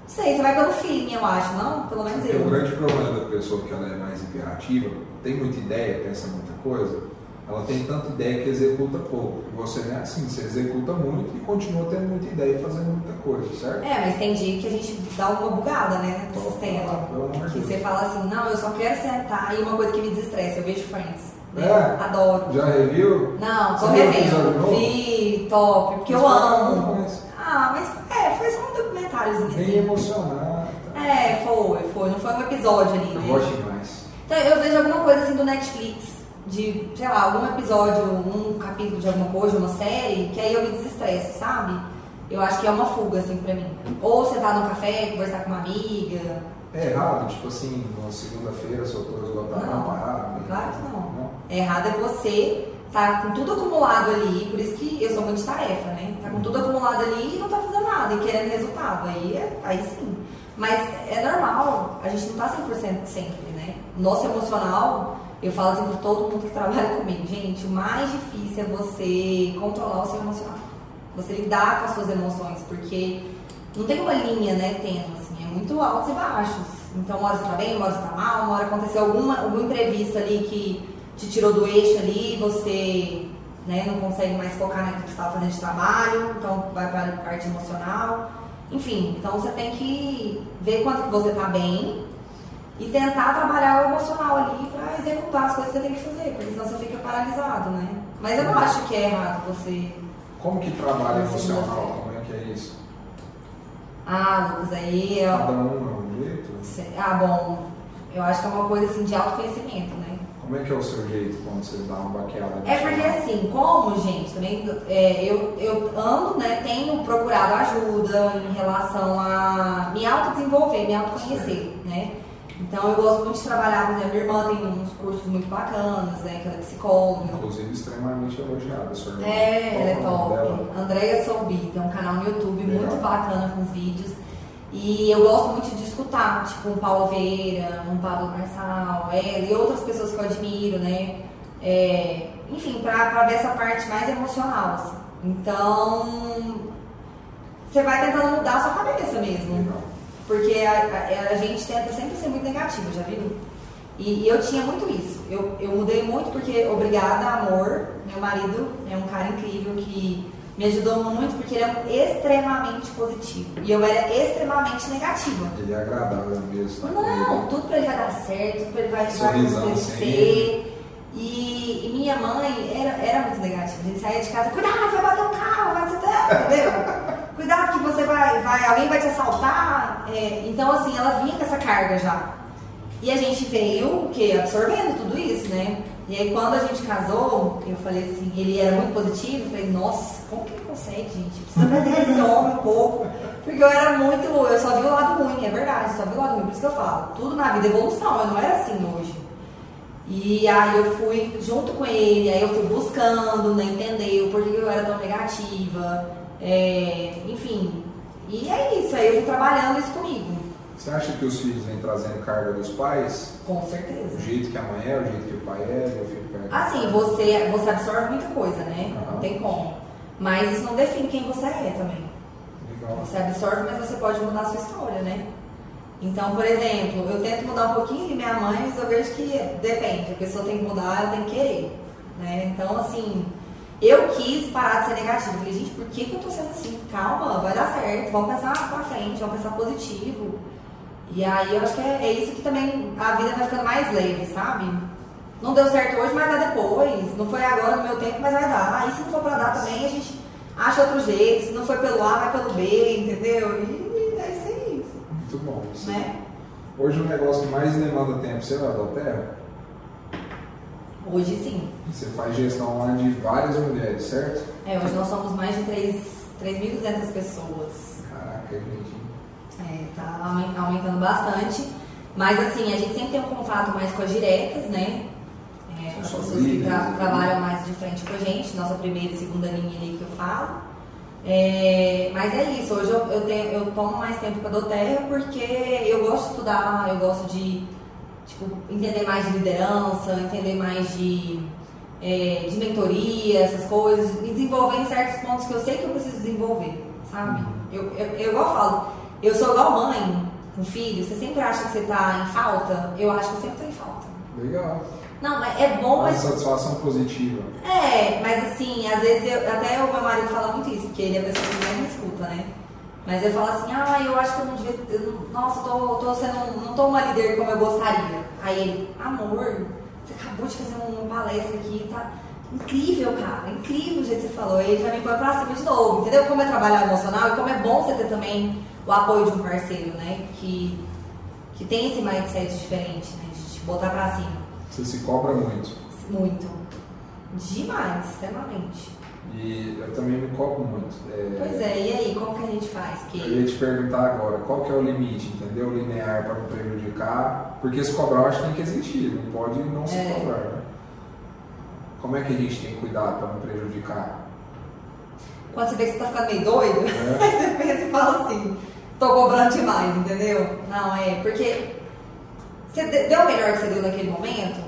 Não sei, você vai pelo feeling, eu acho, não? Pelo menos Porque o eu. grande problema da pessoa que ela é mais imperativa, tem muita ideia, pensa muita coisa, ela tem tanta ideia que executa pouco. E você não é assim, você executa muito e continua tendo muita ideia e fazendo muita coisa, certo? É, mas tem dia que a gente dá uma bugada, né, no sistema. Que você fala assim, não, eu só quero sentar e uma coisa que me desestressa, eu vejo Friends. né? É? Adoro. Já reviu? Não, tô revendo. Vi, top, porque eu Mas qual é amo. Ah, mas é, foi só um documentáriozinho Bem assim. emocionada. É, foi, foi. Não foi um episódio ali, Eu né? gosto demais. Então eu vejo alguma coisa assim do Netflix, de, sei lá, algum episódio, um capítulo de alguma coisa, uma série, que aí eu me desestresso, sabe? Eu acho que é uma fuga, assim, pra mim. Ou sentar no café, conversar com uma amiga. É errado, tipo assim, na segunda-feira, seu autor esgotado, Não, não parar. claro que não. É errado é você tá com tudo acumulado ali, por isso que eu sou muito de tarefa, né? Tá com tudo acumulado ali e não tá fazendo nada, e querendo resultado. Aí, é- aí sim. Mas é normal, a gente não tá 100% sempre, né? Nosso emocional, eu falo assim pra todo mundo que trabalha comigo, gente, o mais difícil é você controlar o seu emocional. Você lidar com as suas emoções, porque não tem uma linha, né, tendo, assim, é muito altos e baixos. Então, uma hora você tá bem, uma hora você tá mal, uma hora aconteceu alguma, algum imprevisto ali que te tirou do eixo ali, você né, não consegue mais focar naquilo que você estava fazendo de trabalho, então vai para a parte emocional. Enfim, então você tem que ver quanto que você tá bem e tentar trabalhar o emocional ali executar as coisas que você tem que fazer, porque senão você fica paralisado, né? Mas eu não acho que é errado você. Como que trabalha Na emocional? Como é que é isso? Ah, Lucas, aí é. Cada um é um jeito? Ah, bom, eu acho que é uma coisa assim de autoconhecimento, né? Como é que é o seu jeito quando você dá uma baqueada? É porque assim, como, gente, também é, eu, eu ando, né, tenho procurado ajuda em relação a me autodesenvolver, me autoconhecer, né? Então eu gosto muito de trabalhar, por exemplo, minha irmã tem uns cursos muito bacanas, né, que ela é psicóloga. Inclusive extremamente elogiada, sua irmã. É, ela é dela? top. Andrea Soubi, tem um canal no YouTube Legal. muito bacana com vídeos. E eu gosto muito de escutar, tipo um Paulo Vieira, um Pablo Marçal, ela e outras pessoas que eu admiro, né? É, enfim, pra, pra ver essa parte mais emocional. assim. Então, você vai tentando mudar a sua cabeça mesmo. Legal. Porque a, a- a gente tenta sempre ser muito negativa, já viu? E, e eu tinha muito isso. Eu, eu mudei muito porque, obrigada, amor, meu marido é um cara incrível que me ajudou muito porque ele é extremamente positivo. E eu era extremamente negativa. Ele é agradável mesmo, tá Não, tudo pra ele vai dar certo, tudo pra ele vai, acontecer. E, e minha mãe era, era muito negativa. A gente saía de casa, cuidado, vai bater o carro, vai te entendeu? Cuidado que você vai, vai, alguém vai te assaltar. É, então, assim, ela vinha com essa carga já. E a gente veio, o quê? Absorvendo tudo isso, né? E aí, quando a gente casou, eu falei assim, ele era muito positivo, eu falei, nossa, como que ele consegue, gente? Precisa *laughs* aprender esse homem um pouco. Porque eu era muito, eu só vi o lado ruim, é verdade, só vi o lado ruim, por isso que eu falo. Tudo na vida é evolução, eu não era assim hoje. E aí eu fui junto com ele, aí eu fui buscando, né, entender o porquê eu era tão negativa, é, enfim. E é isso, aí eu fui trabalhando isso comigo, Você acha que os filhos vêm trazendo carga dos pais? com certeza. O jeito que a mãe é, o jeito que o pai é, eu fico perto. Assim, você, você absorve muita coisa, né? Aham. Não tem como. Mas isso não define quem você é também. Legal. Você absorve, mas você pode mudar a sua história, né? Então, por exemplo, eu tento mudar um pouquinho de minha mãe, mas eu vejo que depende, a pessoa tem que mudar, ela tem que querer. Né? Então, assim, eu quis parar de ser negativa. Falei, gente, por que, que eu tô sendo assim? Calma, vai dar certo, vamos pensar pra frente, vamos pensar positivo. E aí eu acho que é, é isso que também a vida vai ficando mais leve, sabe? Não deu certo hoje, mas dá depois. Não foi agora no meu tempo, mas vai dar. E se não for pra dar também, a gente acha outro jeito. Se não foi pelo A, vai pelo B, entendeu? E é isso aí. Muito bom. Isso. Né? Hoje o negócio que mais demanda tempo, você vai da terra? Hoje sim. Você faz gestão lá de várias mulheres, certo? É, hoje nós somos mais de 3 3.200 pessoas. Caraca, gente. É, tá aumen- aumentando bastante. Mas assim, a gente sempre tem um contato mais com as diretas, né? É, as pessoas que tra- né? trabalham mais de frente com a gente, nossa primeira e segunda linha ali que eu falo. É, mas é isso, hoje eu, eu, tenho, eu tomo mais tempo com a Doterra porque eu gosto de estudar, eu gosto de tipo, entender mais de liderança, entender mais de, é, de mentoria, essas coisas, e desenvolver em certos pontos que eu sei que eu preciso desenvolver, sabe? Eu, eu, eu igual falo, eu sou igual mãe com filho, você sempre acha que você tá em falta, eu acho que eu sempre tô em falta. Legal. Não, mas é bom, Uma mas satisfação positiva. é, mas assim, às vezes eu, até o meu marido fala muito isso, porque ele é a pessoa que mais me escuta, né? Mas eu falo assim, ah, eu acho que eu não devia. eu nossa, eu tô, tô sendo. não tô uma líder como eu gostaria. Aí ele, amor, você acabou de fazer uma palestra aqui, tá incrível, cara, incrível o jeito que você falou. Aí ele já me põe pra cima de novo, entendeu? Como é trabalhar emocional e como é bom você ter também o apoio de um parceiro, né? Que, que tem esse mindset diferente, né? De te botar pra cima. Você se cobra muito. Muito. Demais, extremamente. E eu também me cobro muito. É, Pois é, e aí, como que a gente faz? Eu Que ia te perguntar agora, qual que é o limite, entendeu? Linear para não prejudicar. Porque se cobrar, eu acho que tem que existir, não pode não se É. cobrar, né? Como é que a gente tem que cuidar para não prejudicar? quando você vê que você tá ficando meio doido, É. aí *laughs* você pensa e fala assim, tô cobrando demais, entendeu? Não, é, porque você de- deu o melhor que você deu naquele momento,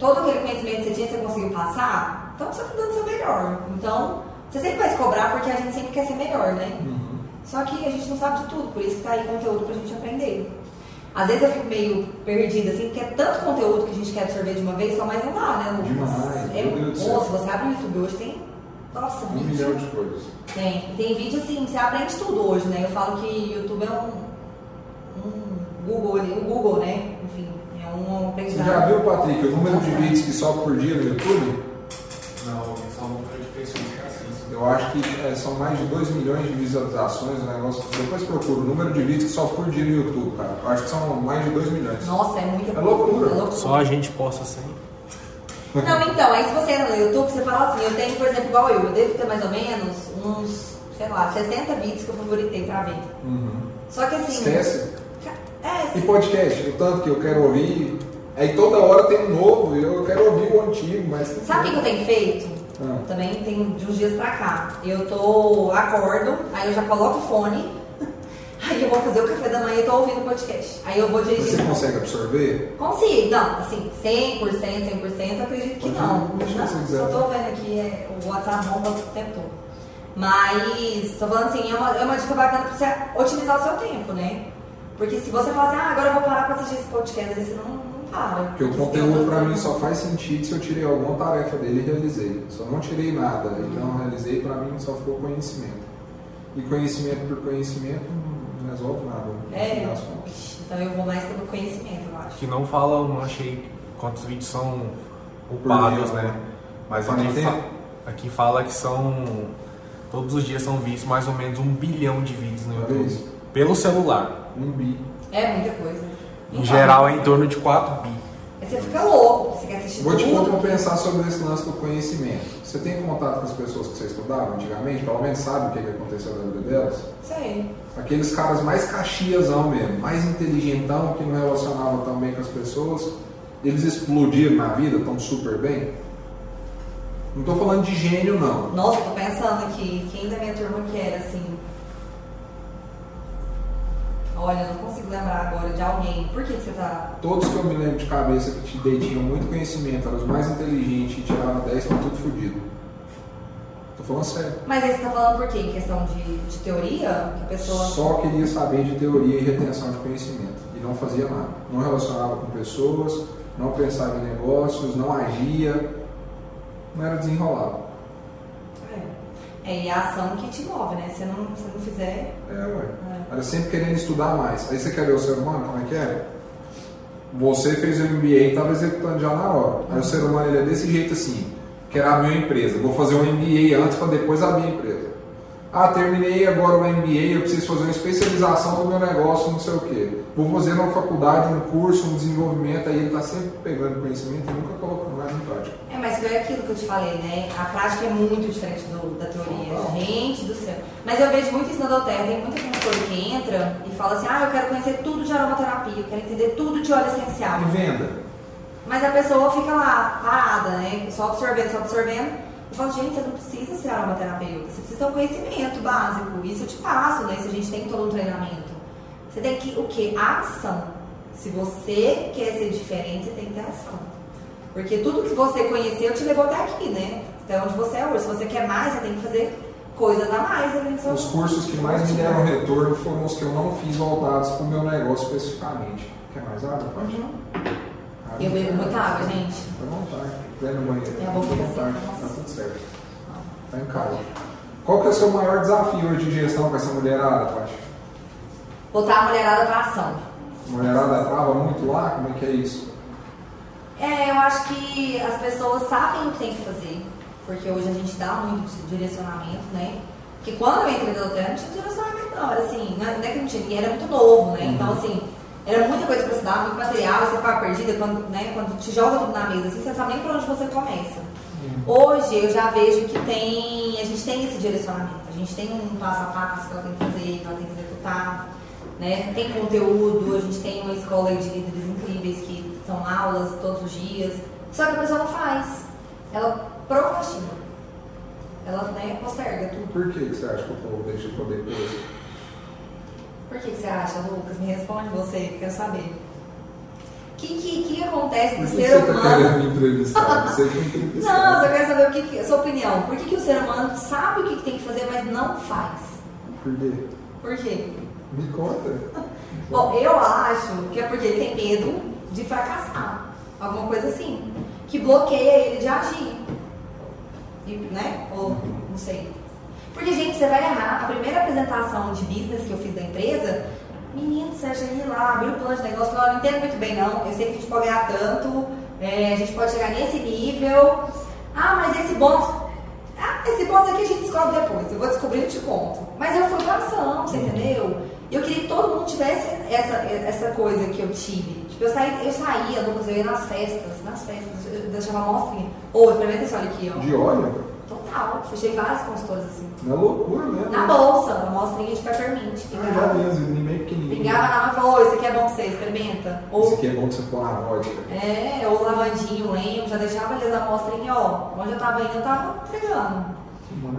todo aquele conhecimento que você tinha, você conseguiu passar, então você tá dando seu melhor. Então, você sempre vai se cobrar porque a gente sempre quer ser melhor, né? Só que a gente não sabe de tudo, por isso que tá aí conteúdo pra gente aprender. Às vezes eu fico meio perdida, assim, porque é tanto conteúdo que a gente quer absorver de uma vez, só mais não dá, né, Lucas? Demais, é, meu Deus do céu. Nossa, você abre o YouTube hoje, tem. Nossa, Um vídeo. milhão de coisas. Tem. Tem vídeo assim, você aprende tudo hoje, né? Eu falo que YouTube é um. um Google ali, o Google, né? Enfim, é um Você aprendizado. já viu, Patrick, o número de vídeos que sobe por dia no YouTube? Não, só um número de pessoas que assistem. Eu acho que é, são mais de 2 milhões de visualizações, o negócio. Depois procura o número de vídeos que sobe por dia no YouTube, cara. Eu acho que são mais de 2 milhões. Nossa, é muita É loucura. É loucura. Só a gente posta sem. Não, então, aí se você entra no YouTube, você fala assim, eu tenho, por exemplo, igual eu, eu devo ter mais ou menos uns, sei lá, 60 vídeos que eu favoritei pra ver. Uhum. Só que assim. Esquece. É, E podcast, o tanto que eu quero ouvir. Aí toda hora tem um novo, eu quero ouvir o antigo, mas. Sabe o que eu tenho feito? Ah. Também tem de uns dias pra cá. Eu tô, acordo, aí eu já coloco o fone, *laughs* aí eu vou fazer o café da manhã e tô ouvindo o podcast. Aí eu vou dirigir. Você consegue absorver? Consigo, não, assim, 100%, 100%, eu acredito que Pode não. ir, não só tô vendo aqui, é, o WhatsApp bomba o tempo todo. Mas, tô falando assim, é uma, é uma dica bacana pra você otimizar o seu tempo, né? Porque se você falar assim, ah, agora eu vou parar pra assistir esse podcast, aí você não, para. Porque o conteúdo outra mim só faz sentido se eu tirei alguma tarefa dele e realizei. Se eu não tirei nada e não realizei, pra mim só ficou conhecimento. E conhecimento por conhecimento não resolve nada. É, então eu vou mais pelo conhecimento, eu acho. Que não fala, não achei quantos vídeos são upados, dia, né? Mas aqui, fa- aqui fala que são. Todos os dias são vistos mais ou menos um bilhão de vídeos no YouTube. Pelo celular. Um bi. É muita coisa. Em geral é em torno de 4 bi. Aí você fica louco, você quer assistir Vou te compensar sobre esse lance do conhecimento. Você tem contato com as pessoas que você estudava antigamente? Pelo menos sabe o que que aconteceu na vida delas? Sei. Aqueles caras mais caxiasão mesmo, mais inteligentão, que não relacionavam tão bem com as pessoas, eles explodiram na vida, estão super bem? Não tô falando de gênio, não. Nossa, tô pensando aqui, quem da minha turma que era assim. Olha, eu não consigo lembrar agora de alguém. Por que, que você tá. Todos que eu me lembro de cabeça que te dei tinham muito conhecimento, eram os mais inteligentes e tiravam 10 para tudo fodido. Tô falando sério. Mas aí você tá falando por quê? Em questão de, de teoria? Que a pessoa. Só queria saber de teoria e retenção de conhecimento. E não fazia nada. Não relacionava com pessoas, não pensava em negócios, não agia. Não era desenrolado. É. É, e a ação que te move, né? Se não, se não fizer. É, ué. Era sempre querendo estudar mais. Aí você quer ver o ser humano, como é que é? Você fez o MBA e estava executando já na hora. Aí o ser humano ele é desse jeito assim. Quero abrir uma empresa. Vou fazer um MBA antes para depois abrir a empresa. Ah, terminei agora o MBA, eu preciso fazer uma especialização do meu negócio, não sei o quê. Vou fazer uma faculdade, um curso, um desenvolvimento, aí ele está sempre pegando conhecimento e nunca colocando mais em prática. É, mas foi aquilo que eu te falei, né? A prática é muito diferente do- da teoria. Total. Gente do céu. Mas eu vejo muito isso na Doterra. Tem muita consultora que entra e fala assim: ah, eu quero conhecer tudo de aromaterapia, eu quero entender tudo de óleo essencial. E venda. Mas a pessoa fica lá, parada, né? Só absorvendo, só absorvendo. Eu falo, gente, você não precisa ser aromaterapeuta, você precisa ter um conhecimento básico. Isso eu te passo, né? Isso a gente tem todo um treinamento. Você tem que, o quê? A ação. Se você quer ser diferente, você tem que ter ação. Porque tudo que você conheceu te levou até aqui, né? Até onde você é hoje. Se você quer mais, você tem que fazer coisas a mais ali no seu Os cursos que mais me deram retorno foram os que eu não fiz voltados para o meu negócio especificamente. Quer mais água? Pode. Água. Eu bebo muita água, gente. À vontade. Vai no banheiro. É, vontade. assim, Tá nossa. tudo certo. Tá em casa. Qual que é o seu maior desafio hoje de gestão com essa mulherada, Paty? Botar a mulherada pra ação. A mulherada trava muito lá? Como é que é isso? É, eu acho que as pessoas sabem o que tem que fazer, porque hoje a gente dá muito direcionamento, né? Porque quando eu entrei no hotel, não tinha direcionamento não, era assim, não é é que não tinha, era muito novo, né? Então, assim, era muita coisa pra estudar, muito material, você ficava perdida, quando, né, quando te joga tudo na mesa, assim, você não sabe nem por onde você começa. Hoje eu já vejo que tem, a gente tem esse direcionamento, a gente tem um passo a passo que ela tem que fazer, que ela tem que executar, né? Tem conteúdo, a gente tem uma escola de líderes incríveis que são aulas todos os dias, só que a pessoa não faz, ela procrastina, ela né, posterga tudo. Por que você acha que o povo deixa poder preso? Por que, você acha, Lucas? Me responde você, quero saber. O que, que, que acontece no ser você tá humano? querendo me entrevistar? Você me entrevistar. Não, eu quero saber o que, que- a sua opinião. Por que, que o ser humano sabe o que, que tem que fazer, mas não faz? Por quê? Por quê? Me conta. *laughs* Bom, eu acho que é porque ele tem medo de fracassar. Alguma coisa assim. Que bloqueia ele de agir. Né? Ou não sei. Porque, gente, você vai errar. A primeira apresentação de business que eu fiz da empresa, menino, você cheguei lá, abriu o plano de negócio, falou, "Eu não entendo muito bem não. Eu sei que a gente pode ganhar tanto, é, a gente pode chegar nesse nível. Ah, mas esse bônus. Ah, esse bônus aqui a gente descobre depois. Eu vou descobrir e te conto. Mas eu fui pra ação, você entendeu? E eu queria que todo mundo tivesse essa, essa coisa que eu tive. Tipo, eu, saí, eu saía, Lucas, eu ia nas festas, nas festas, eu deixava a mostrinha. Ô, experimenta esse óleo aqui, ó. De óleo? Total, fechei várias consultoras assim. Na loucura mesmo. Na bolsa, uma mostrinha de peppermint. Ah, mesmo, nem bem pequenininho. pingava na mão e falou, ô, isso aqui é bom pra você, experimenta. Ou Isso aqui é bom pra você pôr na vodka. é, ou lavandinho, lembro, já deixava eles a amostrinha, ó. Onde eu tava indo, eu tava entregando.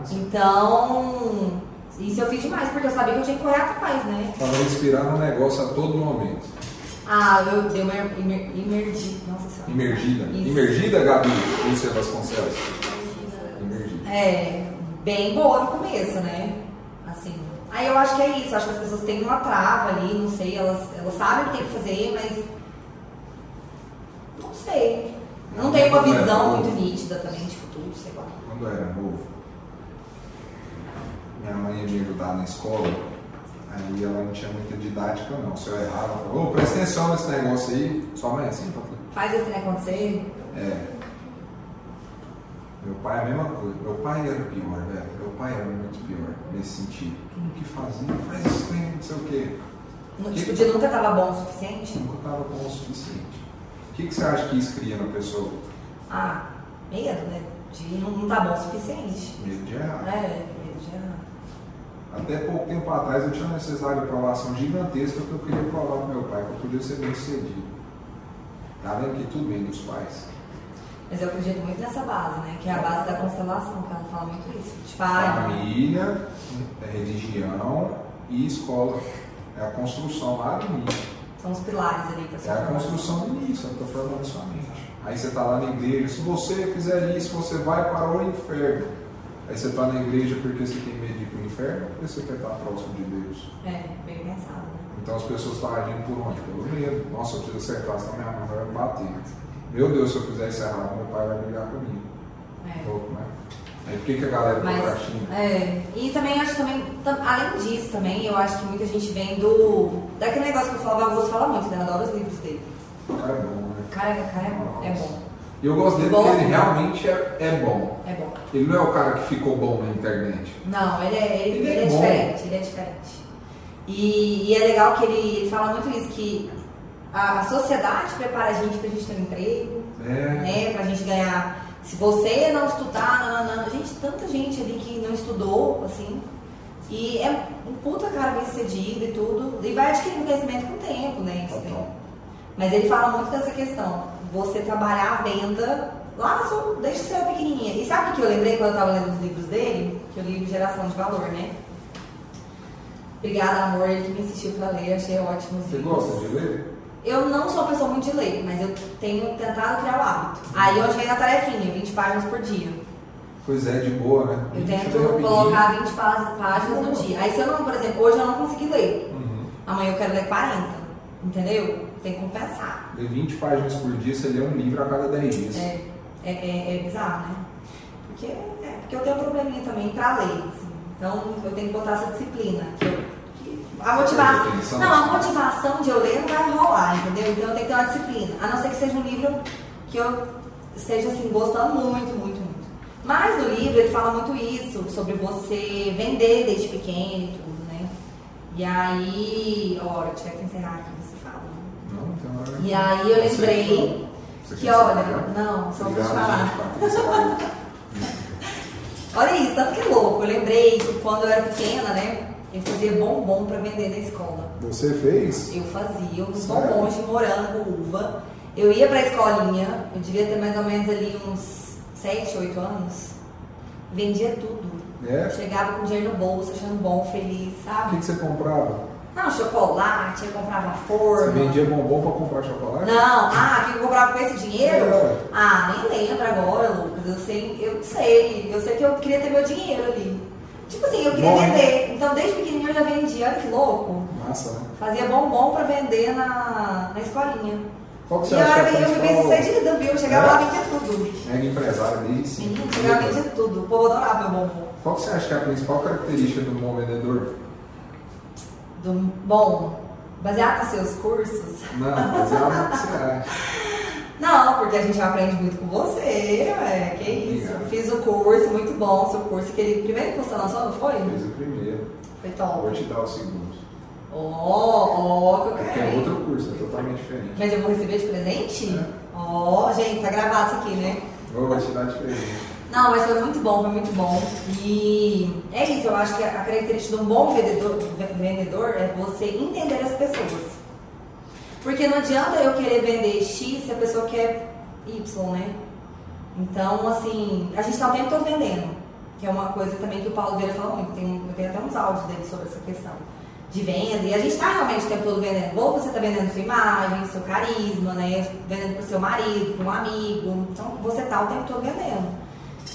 Que. Então, isso eu fiz demais, porque eu sabia que eu tinha que correr atrás, né? Tava inspirando o negócio a todo momento. Ah, eu dei uma imer, imergi. Nossa senhora. Imergida. Isso. Imergida, Gabi? Lúcia Vasconcelos. Imergida. É, bem boa no começo, né? Assim. Aí eu acho que é isso, acho que as pessoas têm uma trava ali, não sei, elas, elas sabem o que tem que fazer, mas. Não sei. Não tem uma visão muito nítida também de futuro, sei lá. Quando eu era novo, minha mãe ia me ajudar na escola, aí ela não tinha muita didática não. Se eu errava, ela falava, ô, presta atenção nesse negócio aí. Sua mãe é assim, papai? Faz esse trem acontecer. É. Meu pai é a mesma coisa. Meu pai era pior, velho. Meu pai era muito pior nesse sentido. Tudo que fazia, faz isso, não sei o quê. No- Que- Tipo, de nunca tava bom o suficiente. Nunca estava bom o suficiente. O que, que você acha que isso cria na pessoa? Ah, medo, né? De não, não tá bom o suficiente. Medo de errar. É, medo de errar. Até pouco tempo atrás eu tinha uma necessidade de aprovação gigantesca que eu queria provar para meu pai, que eu podia ser bem sucedido. Tá vendo que tudo vem dos pais? Mas eu acredito muito nessa base, né? Que é a base da constelação, que ela fala muito isso. Tipo, ah, Família, é religião e escola. É a construção lá do início. são os pilares ali pra É a construção do início, é o que está formando sua mente. Aí você está lá na igreja, se você fizer isso, você vai para o inferno. Aí você tá na igreja porque você tem inferno ou você quer estar próximo de Deus? É, bem pensado, né? Então as pessoas estão agindo por onde? Pelo medo. Nossa, eu preciso acertar, senão minha mãe vai me bater. Meu Deus, se eu fizer isso errado, meu pai vai brigar comigo. É. Louco, né? Aí por que, que a galera tá Mas, baixinha? é, e também acho também, tam- além disso também, eu acho que muita gente vem do. Daquele negócio que eu falava, Augusto fala muito, né? Eu adoro os livros dele. O cara é bom, né? O cara, cara é bom, é bom, E eu gosto dele Gosto porque ele realmente é, é bom. é bom. Ele não é o cara que ficou bom na internet. Não, ele é, ele, Ele é ele é bom. diferente, ele é diferente. E, e é legal que ele fala muito isso, que a, a sociedade prepara a gente pra gente ter um emprego, É. né? Pra gente ganhar. Se você não estudar, nananana, gente, tanta gente ali que não estudou, assim, e é um puta cara bem sucedido e tudo, e vai adquirindo conhecimento com o tempo, né? Total. Mas ele fala muito dessa questão, você trabalhar a venda lá na sua, desde que você era pequenininha. E sabe o que eu lembrei quando eu estava lendo os livros dele? Que eu li Geração de Valor, né? Obrigada, amor, ele que me insistiu para ler, achei ótimos Você livros. gosta de ler? Eu não sou uma pessoa muito de ler, mas eu tenho tentado criar o hábito. Aí onde vem a tarefinha, 20 páginas por dia. Pois é, de boa, né? Eu tento rapidinho. colocar 20 pá- páginas no dia. Aí se eu não, por exemplo, hoje eu não consegui ler. Uhum. Amanhã eu quero ler 40. Entendeu? Tem que compensar. Ler 20 páginas por dia, você lê um livro a cada 10 dias. É, é, é, é bizarro, né? Porque, é, porque eu tenho um probleminha também pra ler. assim. Então eu tenho que botar essa disciplina. Que eu, que a motivação. Não, a motivação de eu ler não vai rolar, entendeu? Então eu tenho que ter uma disciplina. A não ser que seja um livro que eu esteja assim, gostando muito, muito, muito. Mas no livro ele fala muito isso, sobre você vender desde pequeno e tudo, né? E aí, ó, eu tiver que encerrar aqui, você fala. né? Não, então é- E aí eu lembrei que, olha, não, só vou te falar. *laughs* Olha isso, tanto que é louco. Eu lembrei que quando eu era pequena, né? Eu fazia bombom pra vender na escola. Você fez? Eu fazia Sério? bombons de morango, uva. Eu ia pra escolinha, eu devia ter mais ou menos ali uns 7, 8 anos. Vendia tudo. É? Chegava com dinheiro no bolso, achando bom, feliz, O sabe? que, que você comprava? Não, chocolate, eu comprava Você forma. vendia bombom pra comprar chocolate? Não, ah, que eu comprava com esse dinheiro? É. Ah, nem lembro agora, Lucas. Eu sei, eu sei. Eu sei que eu queria ter meu dinheiro ali. Tipo assim, eu queria Bom, vender. Então desde pequenininho eu já vendia, olha que louco. Massa, né? Fazia bombom pra vender na, na escolinha. Qual que você E acha que é eu fui bem sucedida, viu? Eu chegava É? lá e vendia tudo. Mega empresária desde cinco. Menino, chegava e vendia tudo. O povo adorava meu bombom. Qual que você acha que é a principal característica do bom vendedor? Do, bom, baseado nos seus cursos. Não, baseado no que você acha. *laughs* Não, porque a gente aprende muito com você, ué. Que isso. Obrigado. Fiz o curso, muito bom seu curso. Aquele primeiro curso lançou, não foi? Fez o primeiro. Foi Vou top. te dar o segundo. Ó, ó, que eu quero. é outro curso, é totalmente diferente. Mas eu vou receber de presente? É. Ó, gente, tá gravado isso aqui, né? Vou te dar diferente. Não, mas foi muito bom, foi muito bom. E é isso, eu acho que a característica de um bom vendedor, vendedor é você entender as pessoas. Porque não adianta eu querer vender X se a pessoa quer Y, né? Então, assim, a gente tá o tempo todo vendendo. Que é uma coisa também que o Paulo Vieira fala muito. Tem, eu tenho até uns áudios dele sobre essa questão de venda. E a gente tá realmente o tempo todo vendendo. Ou você tá vendendo sua imagem, seu carisma, né? Vendendo pro seu marido, para um amigo. Então, você tá o tempo todo vendendo.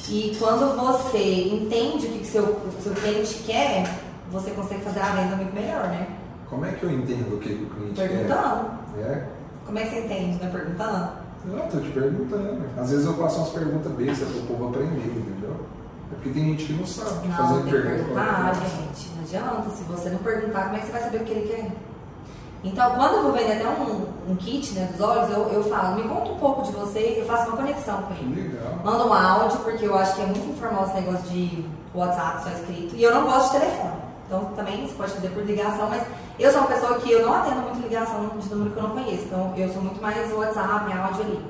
E quando você entende o que, que seu, o seu cliente quer, você consegue fazer a venda muito melhor, né? Como é que eu entendo o que, que o cliente Perguntando. quer? É? Como é que você entende, né? Perguntando? Não, tô te perguntando. Às vezes eu faço umas perguntas bestas pro povo aprender, entendeu? É porque tem gente que não sabe Não, fazer pergunta. perguntar, gente. Não adianta. Se você não perguntar, como é que você vai saber o que ele quer? Então, quando eu vou vender até um, um kit né, dos olhos, eu, eu falo, me conta um pouco de você, eu faço uma conexão com ele. legal. Manda um áudio, porque eu acho que é muito informal esse negócio de WhatsApp só escrito. E eu não gosto de telefone. Então também você pode fazer por ligação, mas eu sou uma pessoa que eu não atendo muito ligação de número que eu não conheço. Então eu sou muito mais WhatsApp, áudio ali.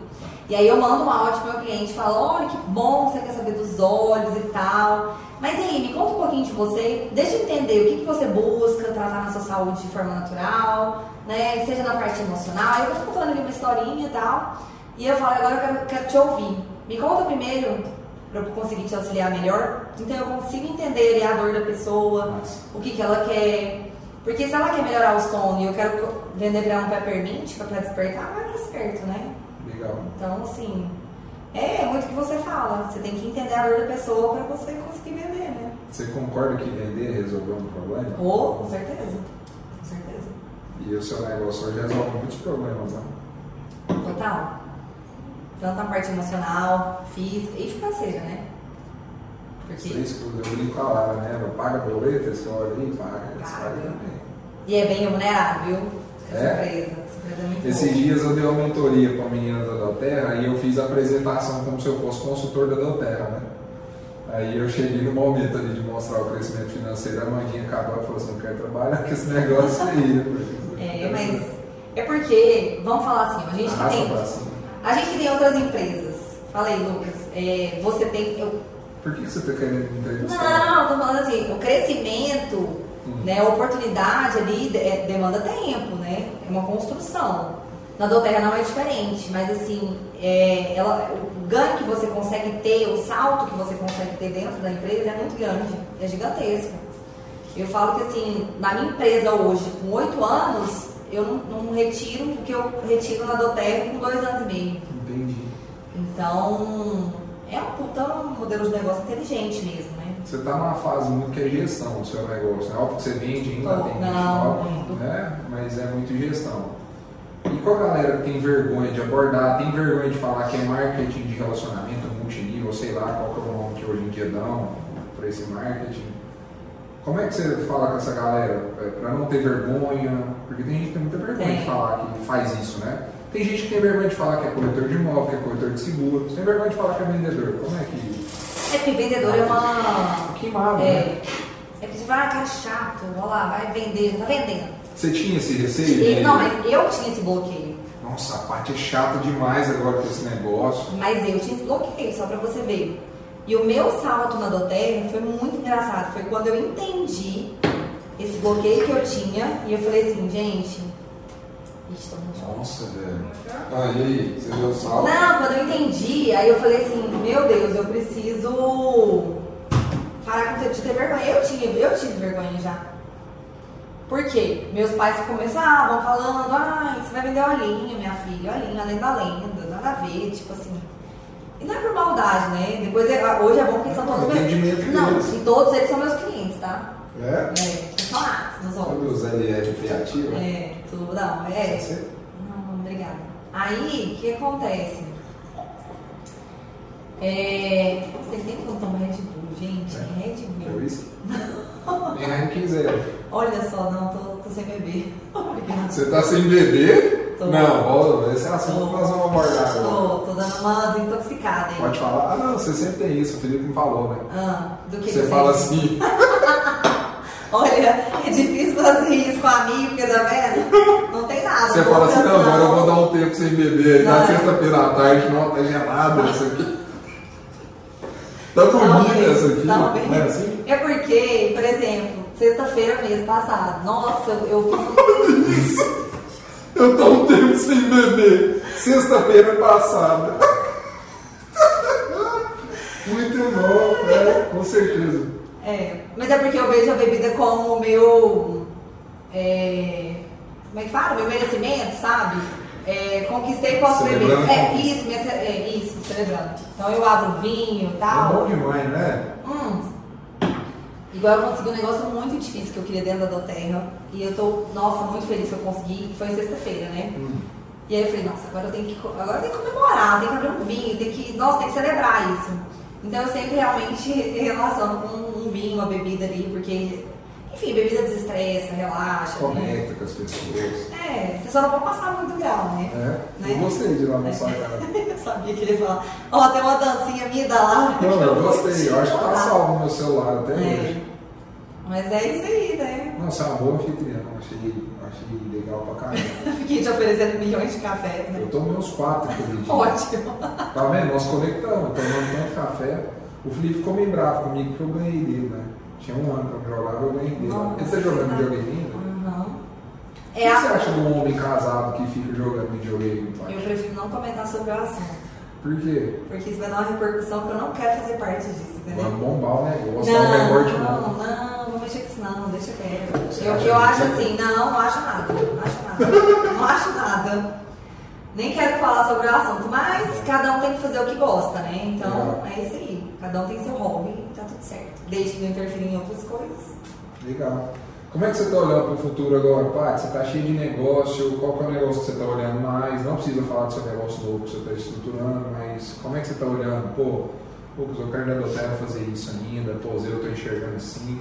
E aí eu mando um áudio pro meu cliente falo, olha que bom, você quer saber dos olhos e tal. Mas aí, me conta um pouquinho de você, deixa eu entender o que, que você busca tratar na sua saúde de forma natural, né? Seja na parte emocional. Aí eu vou contando ali uma historinha e tal. E eu falo, agora eu quero, quero te ouvir. Me conta primeiro para eu conseguir te auxiliar melhor. Então eu consigo entender a dor da pessoa, o que, que ela quer. Porque se ela quer melhorar o sono e eu quero vender ela um peppermint pra ela despertar, vai dar certo, né? Legal. Então, assim, É, é muito o que você fala. Você tem que entender a dor da pessoa pra você conseguir vender, né? Você concorda que vender resolveu um problema? Ou, com certeza. Com certeza. E o seu negócio hoje resolve muitos problemas, né? Total. Tanto a parte emocional, física e financeira, né? Porque. três coisas, eu brinco a Lara, né? Paga boleto, esse olha aí, paga, Paga. paga também. E é bem remunerado, viu? Essa É? empresa. É Esses dias eu dei uma mentoria para a menina da Doterra e eu fiz a apresentação como se eu fosse consultor da Doterra, né? Aí eu cheguei no momento ali de mostrar o crescimento financeiro, a Mandinha acabou e falou assim, eu quero trabalhar com esse negócio aí. Falei, É, mas é porque, vamos falar assim, a gente Arrasta tem. cima. A gente tem outras empresas. Fala aí, Lucas. é, você tem. eu- Por que você está querendo entrevistar? não, tô falando assim, o crescimento, Né, a oportunidade ali é, demanda tempo, né? É uma construção. Na Doterra não é diferente, mas assim, é, ela, o ganho que você consegue ter, o salto que você consegue ter dentro da empresa é muito grande, é gigantesco. Eu falo que assim, na minha empresa hoje, com oito anos, eu não, não retiro o que eu retiro na Doterra com dois anos e meio. Entendi. Então, é um puta modelo de negócio inteligente mesmo, né? Você está numa fase muito que é gestão do seu negócio. É óbvio que você vende ainda, tem gente né? mas é muito gestão. E com a galera que tem vergonha de abordar, tem vergonha de falar que é marketing de relacionamento multinível, sei lá qual que é o nome que hoje em dia dão para esse marketing. Como é que você fala com essa galera? Para não ter vergonha, porque tem gente que tem muita vergonha de Tem. falar que faz isso, né? Tem gente que tem vergonha de falar que é corretor de imóvel, que é corretor de seguros, tem vergonha de falar que é vendedor. Como é que. É que vendedor é uma. Queimado, né? É, é que você vai, ah, cara chato, olha lá, vai vender, já tá vendendo. Você tinha esse receio? De- não, mas eu tinha esse bloqueio. Nossa, a parte é chata demais agora com esse negócio. Mas eu tinha esse bloqueio, só pra você ver. E o meu salto na Doterra foi muito engraçado. Foi quando eu entendi esse bloqueio que eu tinha e eu falei assim, gente. Nossa, velho. Ah, e aí? Você deu salto? Não, quando eu entendi, aí eu falei assim, meu Deus, eu preciso parar de ter vergonha. Eu tive, eu tive vergonha já. Por quê? Meus pais começavam falando, ai, você vai vender olhinho, minha filha, olhinho, além da lenda, nada a ver, tipo assim. E não é por maldade, né? Depois, é- hoje é bom que são todos meus. Entendimento Não, e todos eles são meus clientes, tá? É? É, funcionários dos Sabe outros. os LR criativos? É, tudo, não, é. Você? Obrigada. Aí, o que acontece? É... Vocês nem quando tomam Red Bull, gente. É. Red Bull. uísque? *laughs* Nem Heineken zero. Olha só, não, tô, tô sem beber. *laughs* Obrigada. Você tá sem beber? Tô. Não, ó, esse é assunto que nós vamos abordar. Tô, tô dando uma desintoxicada aí. Pode falar? Ah, não, você sempre tem isso, o Felipe me falou, né? Ah, do que Você que fala tem? assim, *laughs* Olha, é difícil fazer isso com a amiga, tá vendo? Não tem nada. você fala assim, não, agora eu vou dar um tempo sem beber. Na Não. sexta-feira à tarde, não, tá gelado isso aqui. Tá dormindo essa aqui? não. Não é assim? É porque, por exemplo, sexta-feira mês passado, nossa, eu fiz *laughs* Eu tô um tempo sem beber. Sexta-feira passada. *laughs* Muito bom, é, com certeza. É, mas é porque eu vejo a bebida como o meu. é, como é que fala? Meu merecimento, sabe? É, conquistei e posso beber. É isso, é isso, celebrando. Então eu abro vinho e É tal. bom demais, né? Hum. Igual eu consegui um negócio muito difícil que eu queria dentro da Doterra. E eu tô, nossa, muito feliz que eu consegui. Foi sexta-feira, né? Hum. E aí eu falei, nossa, agora eu tenho que, agora eu tenho que comemorar, tem que abrir um vinho, tem que, nossa, tem que celebrar isso. Então eu sempre realmente relaciono com um vinho, uma bebida ali, porque, enfim, bebida desestressa, relaxa. Né? Conecta com as pessoas. É, você só não pode passar muito grau, né? É, Né? eu gostei de ir lá casa. eu *laughs* sabia que ele ia falar, ó, tem uma dancinha minha da Lara. Não, eu gostei. te Eu acho que tá contar. salvo no meu celular até É. hoje. Mas é isso aí, né? Não, você é uma boa anfitriã. Achei, achei legal pra caramba. *laughs* Fiquei te oferecendo milhões de cafés, né? Eu tomei uns quatro aquele dia. Ótimo. Tá vendo? Nós conectamos, tomando tanto café. O Felipe ficou meio bravo comigo porque eu ganhei dele, né? Tinha um ano que eu jogava, eu ganhei dele. Tá jogando tá- videogame ainda? Uhum. O que É você a... acha de um homem casado que fica jogando videogame? Eu prefiro não comentar sobre o assunto. Por quê? Porque isso vai dar uma repercussão que eu não quero fazer parte disso, entendeu? Vamos bombar o negócio, dar um Não, recorte não, bom. não, não vou mexer com isso não, deixa quieto. Você Eu, eu que- acho assim, não, não acho nada, não acho nada, não acho nada. nem quero falar sobre o assunto, mas cada um tem que fazer o que gosta, né? Então Legal. é isso aí. Cada um tem seu hobby e tá tudo certo. Desde que não interfira em outras coisas. Legal. Como é que você está olhando para o futuro agora, Paty? Você está cheio de negócio, qual que é o negócio que você está olhando mais? Não precisa falar do seu negócio novo que você está estruturando, mas como é que você está olhando? Pô, Lucas, eu quero da Doterra fazer isso ainda, pô, eu estou enxergando assim.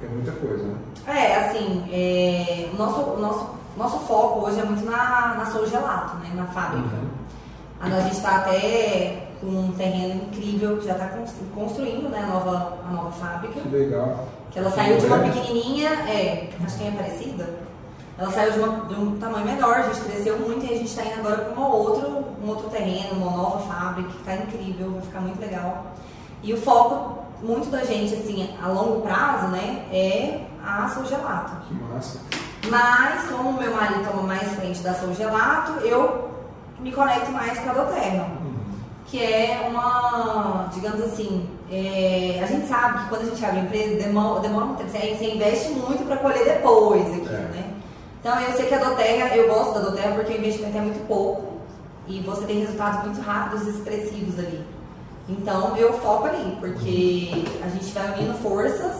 Tem muita coisa, né? É, assim, é, o nosso, nosso, nosso foco hoje é muito na, na Sou Gelato, né? Na fábrica. A a gente está até com um terreno incrível que já está construindo né, a, nova, a nova fábrica. Que legal. Que ela saiu de uma pequenininha, é, acho que é parecida. Ela saiu de, uma- de um tamanho menor, a gente cresceu muito e a gente está indo agora para um outro, outro terreno, uma nova fábrica que está incrível, vai ficar muito legal. E o foco muito da gente, assim, a longo prazo, né, é a Sou Gelato. Que massa. Mas, como o meu marido toma mais frente da Sou Gelato, eu me conecto mais com a Doterra. Que é uma, digamos assim, é, a gente sabe que quando a gente abre uma empresa, demora, demora muito tempo, você, você investe muito para colher depois aqui, É. né? Então eu sei que a Doterra, eu gosto da Doterra porque o investimento é muito pouco e você tem resultados muito rápidos e expressivos ali. Então eu foco ali, porque a gente vai unindo forças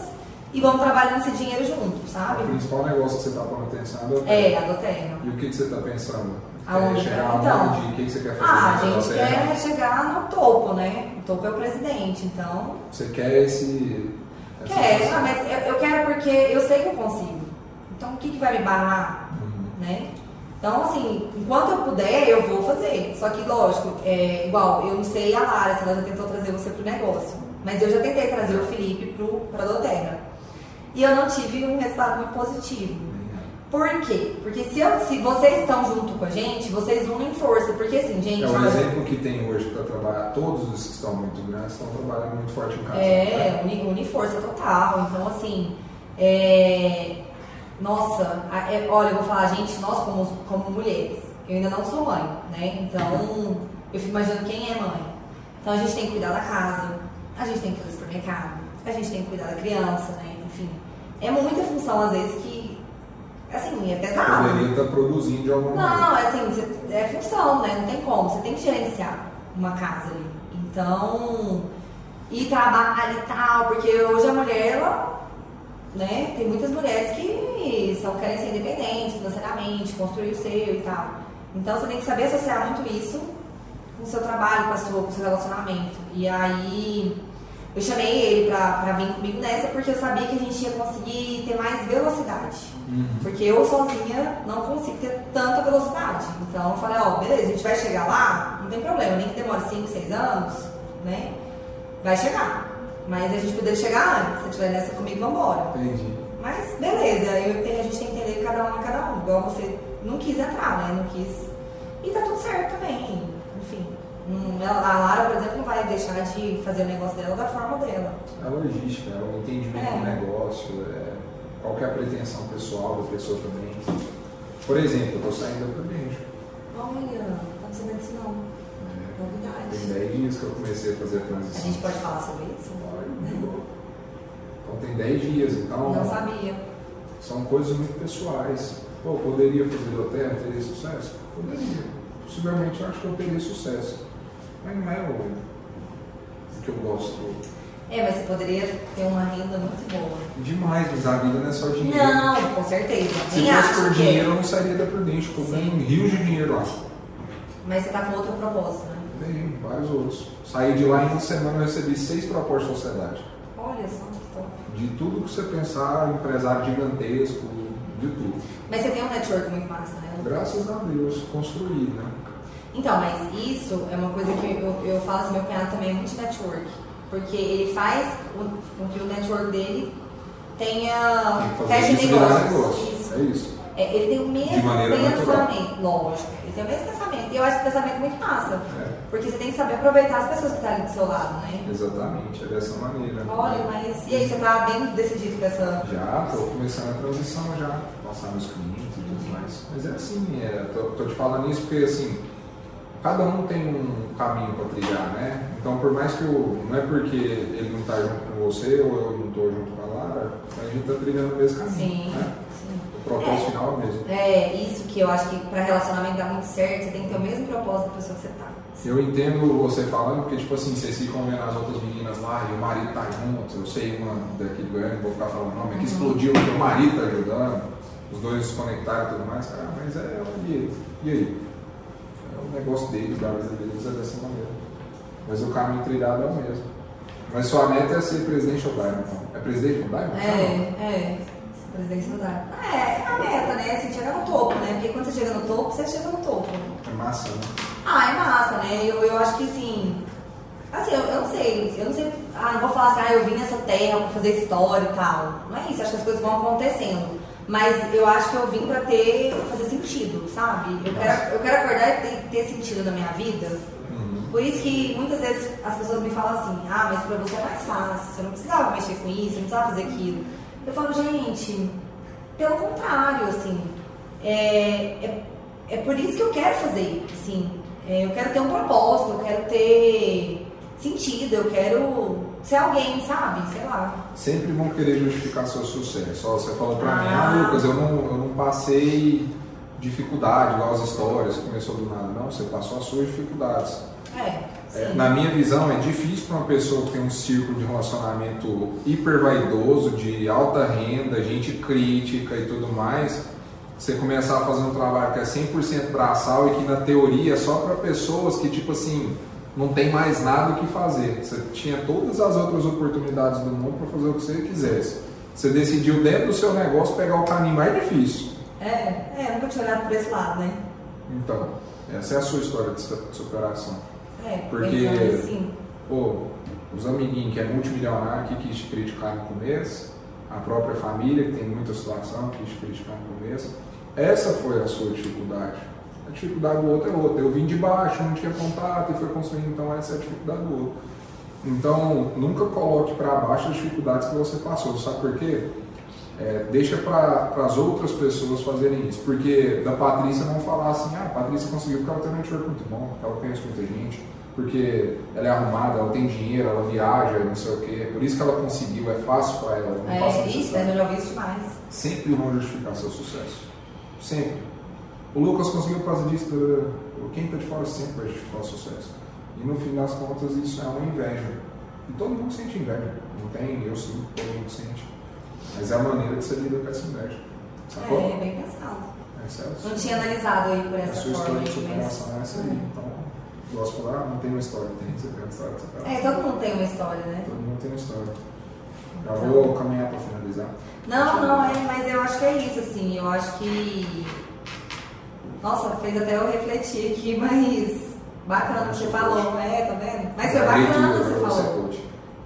e vamos trabalhando esse dinheiro junto, O sabe? principal negócio que você está pondo atenção é a Doterra. É, a Doterra. E o que, que você está pensando? Quer chegar Então, aonde? O que, você quer fazer Ah, a gente quer chegar no topo, né? O topo é o presidente, então Você quer esse... sensação? ah, mas eu, eu quero porque eu sei que eu consigo. Então o que, que vai me barrar, Uhum. né? Então, assim, enquanto eu puder, eu vou fazer. Só que, lógico, é igual, eu não sei a Lara, se ela já tentou trazer você pro negócio. Mas eu já tentei trazer o Felipe pro, pra Doterra. E eu não tive um resultado muito positivo. Por quê? Porque se, eu- se vocês estão junto com a gente, vocês unem força. Porque assim, gente, É olha, exemplo que tem hoje para trabalhar, todos os que estão muito grandes estão trabalhando muito forte em casa. É, né? uni força total. Então, assim, é, nossa, é, olha, eu vou falar, gente, nós como, como mulheres, eu ainda não sou mãe, né? Então, eu fico imaginando quem é mãe. Então, a gente tem que cuidar da casa, a gente tem que fazer supermercado, a gente tem que cuidar da criança, né? Enfim, é muita função, às vezes, que, assim, é pesado. Poderia estar produzindo de alguma maneira. Não, é assim, você- é função, né? Não tem como. Você tem que gerenciar uma casa ali. Então, e trabalho e tal, porque hoje a mulher, ela, né? Tem muitas mulheres que só querem ser independentes financeiramente, construir o seu e tal. Então você tem que saber associar muito isso com o seu trabalho, com, a sua, com o seu relacionamento. E aí eu chamei ele pra, pra vir comigo nessa porque eu sabia que a gente ia conseguir ter mais velocidade. Uhum. Porque eu sozinha não consigo ter tanta velocidade. Então eu falei, ó, beleza, a gente vai chegar lá, não tem problema, nem que demore 5, 6 anos, né? Vai chegar. Mas a gente poderia chegar antes, se tiver nessa comigo, vambora. Entendi. Mas beleza, eu a gente tem que entender cada um a cada um. Igual você não quis entrar, né? Não quis. E tá tudo certo também. A Lara, por exemplo, não vai deixar de fazer o negócio dela da forma dela. É a logística, é o entendimento É. do negócio, é qual que é a pretensão pessoal da pessoa também. Por exemplo, eu estou saindo da Prudente. Olha, não tá sabendo disso não. Novidade. Tem 10 dias que eu comecei a fazer a A transição. gente pode falar sobre isso? Pode, de boa. Então tem 10 dias, então Não sabia. são coisas muito pessoais. Pô, poderia fazer do terra, teria sucesso? Poderia. Possivelmente eu acho que eu teria sucesso. Mas não é o, que eu gosto É, mas você poderia ter uma renda muito boa. demais, mas a vida não é só dinheiro. Não, com certeza. Se Nem fosse por que dinheiro, eu não sairia da Prudente, porque eu ganho rios de dinheiro lá. Mas você tá com outro propósito, né? Tem vários outros. Saí de lá em uma semana eu recebi seis propostas de sociedade. Olha só que top. De tudo que você pensar, empresário gigantesco, de tudo. Mas você tem um network muito massa, né? Graças a Deus, construí, né? Então, mas isso é uma coisa que eu, eu falo assim, meu cunhado também é muito network. Porque ele faz com que o network dele tenha feche negócios. negócio. Isso. É isso. É, ele tem o mesmo pensamento, lógico. Ele tem o mesmo pensamento. E eu acho esse pensamento muito massa. É, Porque você tem que saber aproveitar as pessoas que estão ali do seu lado, né? exatamente, é dessa maneira. Olha, mas. E aí, você tá bem decidido com essa. Já, tô começando a transição já, passar meus clientes e tudo mais. Mas é assim, é, tô, tô te falando isso porque assim, cada um tem um caminho para trilhar, né? Então por mais que eu. Não é porque ele não tá junto com você ou eu não tô junto com a Lara, a gente tá trilhando o mesmo caminho. Sim, Né? sim. O propósito final é o mesmo. É, isso que eu acho que pra relacionamento dar muito certo, você tem que ter o mesmo propósito da pessoa que você tá. Eu entendo você falando, porque, tipo assim, vocês ficam vendo as outras meninas lá e o marido tá junto. Eu sei uma daqui do Goiânia, não vou ficar falando nome, é que explodiu porque o marido tá ajudando, os dois se conectaram e tudo mais. Cara, mas é, e, e aí? O negócio deles, da vida deles é dessa maneira. Mas o caminho trilhado é o mesmo. Mas sua meta é ser presidente Diamond, então. É presidente Diamond? É, é. Presidência não dá. É, é a meta, né? Assim, chegar no topo, né? Porque quando você chega no topo, você chega no topo. É massa, né? Ah, é massa, né? Eu, eu acho que assim. Assim, eu, eu não sei. Eu não sei. Ah, não vou falar assim, ah, eu vim nessa terra pra fazer história e tal. Não é isso, acho que as coisas vão acontecendo. Mas eu acho que eu vim pra ter. fazer sentido, sabe? Eu quero, eu quero acordar e ter, ter sentido na minha vida. Uhum. Por isso que muitas vezes as pessoas me falam assim, ah, mas pra você é mais fácil, você não precisava mexer com isso, não precisava fazer aquilo. Eu falo, gente, pelo contrário, assim, é, é, é por isso que eu quero fazer, assim, é, eu quero ter um propósito, eu quero ter sentido, eu quero ser alguém, sabe? Sei lá. Sempre vão querer justificar seu sucesso. Ó, você falou pra mim, Ah. ah, Lucas, eu não, eu não passei dificuldade, igual as histórias, começou do nada. Não, você passou as suas dificuldades. É, É, na minha visão, é difícil para uma pessoa que tem um círculo de relacionamento hiper vaidoso, de alta renda, gente crítica e tudo mais, você começar a fazer um trabalho que é 100% braçal e que na teoria é só para pessoas que, tipo assim, não tem mais nada o que fazer. Você tinha todas as outras oportunidades do mundo para fazer o que você quisesse. Você decidiu dentro do seu negócio pegar o caminho mais difícil. É, é, nunca tinha olhado por esse lado, né? Então, essa é a sua história de su- de superação. É, Porque- assim. Pô, os amiguinhos que é multimilionário que quis te criticar no começo, a própria família que tem muita situação que quis te criticar no começo, essa foi a sua dificuldade. Dificuldade do outro é outra. Eu vim de baixo, não tinha contato e foi construindo, então essa é a dificuldade do outro. Então, nunca coloque para baixo as dificuldades que você passou. Sabe por quê? É, deixa para as outras pessoas fazerem isso. Porque da Patrícia não falar assim, ah, a Patrícia conseguiu porque ela tem um network muito bom, porque ela conhece muita gente, porque ela é arrumada, ela tem dinheiro, ela viaja, não sei o quê. Por isso que ela conseguiu, é fácil para ela. É, isso, eu já ouvi isso demais. Sempre vão justificar seu sucesso. Sempre. O Lucas conseguiu por causa disso. Quem está de fora sempre vai justificar o sucesso. E no fim das contas isso é uma inveja. E todo mundo sente inveja. Não tem, eu sinto, todo mundo sente. Mas é a maneira de você lidar com essa inveja. Sacou? É, bem pensado. É a sua, Não tinha analisado aí por a essa sua forma. história de aí, mas- superação é essa aí. Então, gosto de falar, ah, não tem uma história, tem, você tem uma história de superação. É, todo mundo tem uma história, né? Todo mundo tem uma história. Já Então- vou caminhar para finalizar. Não, não, é, mas eu acho que é isso, assim, eu acho que. Nossa, fez até eu refletir aqui, mas bacana o que você falou, é, tá vendo? Mas foi bacana que você é falou. coach.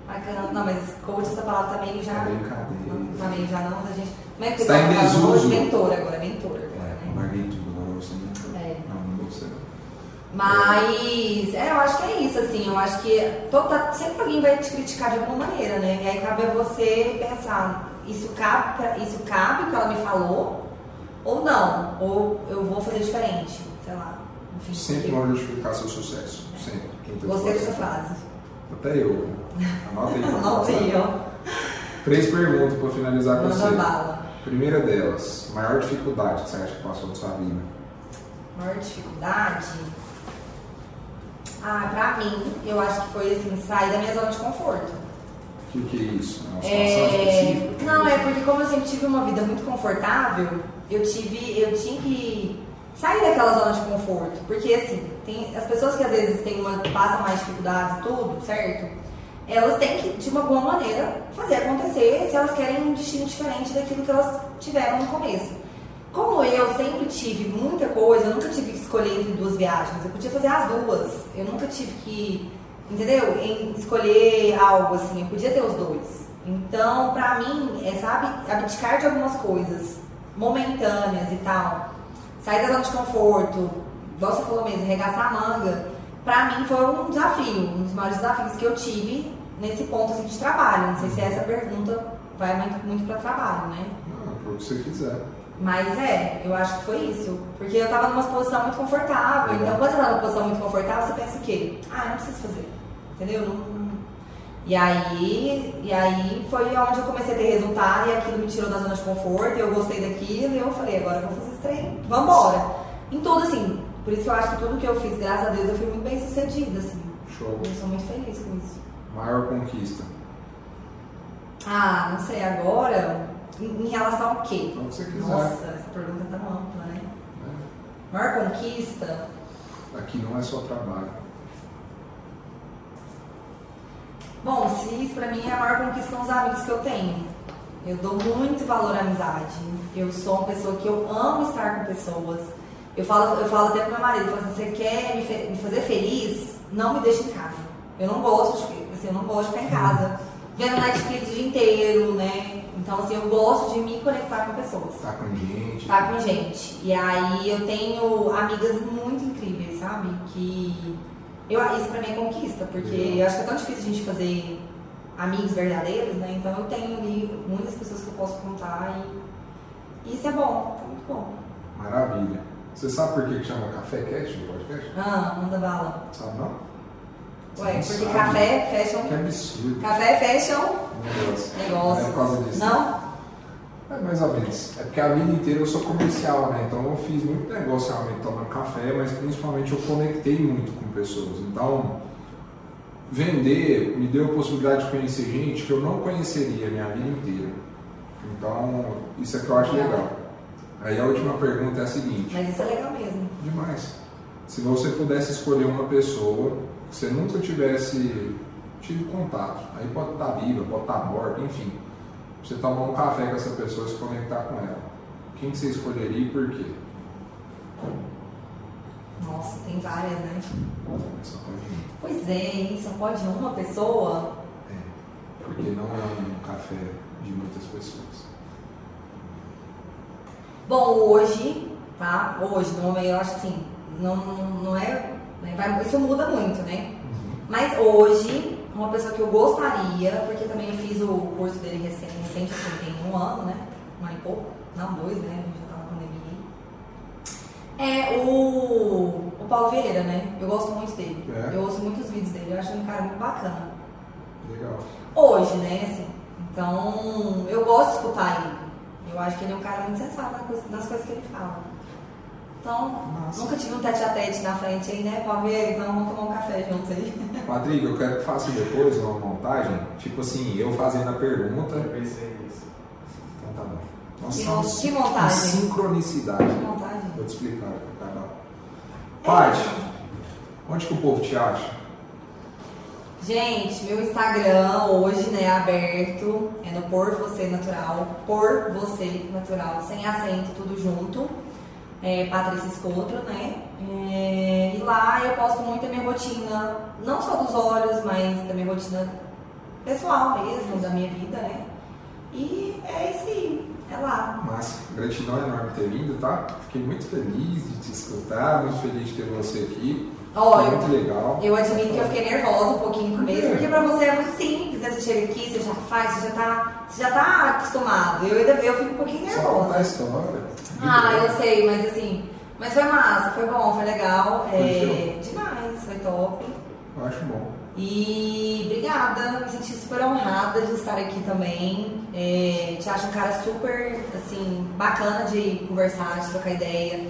Bacana. Não, mas coach, essa palavra também já. É brincadeira. Também já não, a gente. Como é que Está em desuso. Mentor agora, mentor agora, É, né? tudo, agora você não. É. Não, não vou ser. Mas é, eu acho que é isso, assim, eu acho que todo, tá- sempre alguém vai te criticar de alguma maneira, né? E aí cabe a você pensar, isso cabe, isso cabe o que ela me falou, ou não, ou eu vou fazer diferente, sei lá. Enfim, Sempre vão justificar seu sucesso. Sempre. Gostei dessa frase. Até eu. Anota aí. *laughs* Anota aí, ó. Três perguntas para finalizar com Manda você. bala. Primeira delas, maior dificuldade que você acha que passou na sua vida? Maior dificuldade? Ah, pra mim, eu acho que foi assim, sair da minha zona de conforto. O que, que é isso? É uma situação É, específica? não, é porque como eu sempre tive uma vida muito confortável, eu tive, eu tinha que sair daquela zona de conforto. Porque assim, tem as pessoas que às vezes têm uma, passam mais dificuldades tudo, certo? Elas têm que, de uma boa maneira, fazer acontecer se elas querem um destino diferente daquilo que elas tiveram no começo. Como eu sempre tive muita coisa, eu nunca tive que escolher entre duas viagens, eu podia fazer as duas. Eu nunca tive que, entendeu? Em escolher algo assim, eu podia ter os dois. Então, pra mim, é, sabe, abdicar de algumas coisas momentâneas e tal, sair da zona de conforto, igual você falou mesmo, regaçar a manga, pra mim foi um desafio, um dos maiores desafios que eu tive nesse ponto assim, de trabalho. Não sei se essa pergunta vai muito, muito para trabalho, né? Não, por o que você quiser. Mas é, eu acho que foi isso. Porque eu tava numa posição muito confortável. Então, quando você tá numa posição muito confortável, você pensa o quê? Ah, eu não preciso fazer. Entendeu? Não- E aí, e aí foi onde eu comecei a ter resultado e aquilo me tirou da zona de conforto, e eu gostei daquilo e eu falei, agora eu vou fazer esse trem, vambora. Em tudo assim, por isso que eu acho que tudo que eu fiz, graças a Deus, eu fui muito bem sucedida, assim. Show. Eu sou muito feliz com isso. Maior conquista. Ah, não sei, agora, em, em relação ao quê? O que você quiser. Nossa, essa pergunta tá ampla, né? É. Maior conquista, Aqui não é só trabalho. Bom, se isso pra mim é a maior conquista são os amigos que eu tenho. Eu dou muito valor à amizade. Eu sou uma pessoa que eu amo estar com pessoas. Eu falo, eu falo até pro meu marido, eu falo assim, você quer me, fe- me fazer feliz? Não me deixe em casa. Eu não gosto de, assim, eu não gosto de ficar em casa. Vendo Netflix o dia inteiro, né? Então, assim, eu gosto de me conectar com pessoas Tá com gente. tá com gente. E aí eu tenho amigas muito incríveis, sabe? Que eu, isso pra mim é conquista, porque eu acho que é tão difícil a gente fazer amigos verdadeiros, né? Então eu tenho ali muitas pessoas que eu posso contar e, e isso é bom, é muito bom. Maravilha. Você sabe por que chama Café Cast no podcast? Ah, manda bala. Sabe não? Ué, porque sabe? café, fashion. Que absurdo. Café, fashion, Negócio. negócio. É por causa disso. Não? É mais ou menos. É porque a vida inteira eu sou comercial, né? Então eu fiz muito negócio realmente tomando café, mas principalmente eu conectei muito com pessoas. Então, vender me deu a possibilidade de conhecer gente que eu não conheceria a minha vida inteira. Então, isso é que eu acho legal. Aí a última pergunta é a seguinte. Mas isso é legal mesmo. Demais. Se você pudesse escolher uma pessoa que você nunca tivesse tido contato, aí pode estar viva, pode estar morta, enfim. Você tomar um café com essa pessoa e se conectar com ela. Quem que você escolheria e por quê? Nossa, tem várias, né? Só pode. Pois é, hein? Só pode uma pessoa. É, porque não é um café de muitas pessoas. Bom, hoje, tá? Hoje, no momento, eu acho assim, não, não é. né, vai- isso muda muito, né? Mas hoje, uma pessoa que eu gostaria, porque também eu fiz o curso dele recente, recente assim, tem um ano, né? Um ano e pouco, não, dois, né? A gente já tá na pandemia. É o, o Paulo Vieira, né? Eu gosto muito dele. É? Eu ouço muitos vídeos dele, eu acho ele um cara muito bacana. Legal. Hoje, né? Assim, então, eu gosto de escutar ele. Eu acho que ele é um cara muito sensato nas coisas que ele fala. Então, Massa. nunca tive um tete a tete na frente aí, né? Pode ver, então vamos tomar um café juntos aí. *laughs* Patrick, eu quero que faça depois uma montagem, tipo assim, eu fazendo a pergunta. Eu pensei nisso. Então tá bom. Nossa, Que que montagem? sincronicidade. Que vontade. Vou te explicar, tá? É. Paty, onde que o povo te acha? Gente, meu Instagram hoje, né, aberto, é no Por Você Natural, Por Você Natural, sem acento, tudo junto. É, Patrícia Escotro, né? É, e lá eu posto muito a minha rotina, não só dos olhos, mas da minha rotina pessoal mesmo, da minha vida, né? E é isso aí, é lá. Mas gratidão enorme por ter vindo, tá? Fiquei muito feliz de te escutar, muito feliz de ter você aqui. Foi eu- muito legal. Eu admito que eu fiquei nervosa um pouquinho no começo, porque pra você é muito simples, né? Você chega aqui, você já faz, você já tá, você já tá acostumado. Eu ainda eu fico um pouquinho Só contar a nervosa. história. Ah, eu sei, mas assim, mas foi massa, foi bom, foi legal. É, Curtiu? demais, foi top. Eu acho bom. E obrigada, me senti super honrada de estar aqui também. É, te acho um cara super, assim, bacana de conversar, de trocar ideia.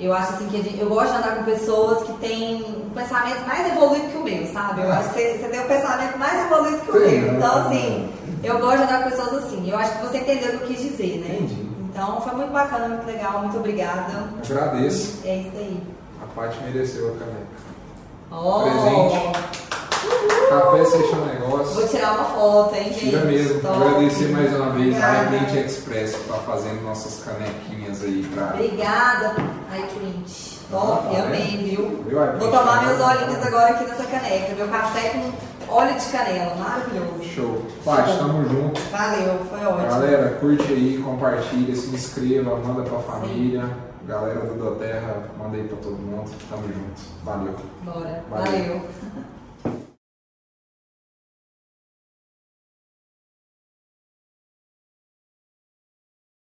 Eu acho assim que gente- eu gosto de andar com pessoas que têm um pensamento mais evoluído que o meu, sabe? Eu acho que você, você tem um pensamento mais evoluído que o Tem, meu. Então, assim, eu gosto de andar com pessoas assim. Eu acho que você entendeu o que eu quis dizer, né? Então, foi muito bacana, muito legal, muito obrigada. Agradeço. É isso aí. A Paty mereceu a caneca. Ó, Presente. Café Seixo Negócio. Vou tirar uma foto, hein, gente? Tira mesmo. Top. Agradecer mais uma vez a iPrint Express que tá fazendo nossas canequinhas aí pra. Obrigada, iPrint. Top, Ah, tá amei, vendo? viu? Viu? Vou tomar meus Tá olhinhos agora aqui nessa caneca. Meu café com óleo de canela, maravilhoso. Show. Paty, tamo junto. Valeu, foi ótimo. Galera, curte aí, compartilha, se inscreva, manda pra família. Galera do Doterra, manda aí pra todo mundo. Tamo junto. Valeu. Bora. Valeu. Valeu.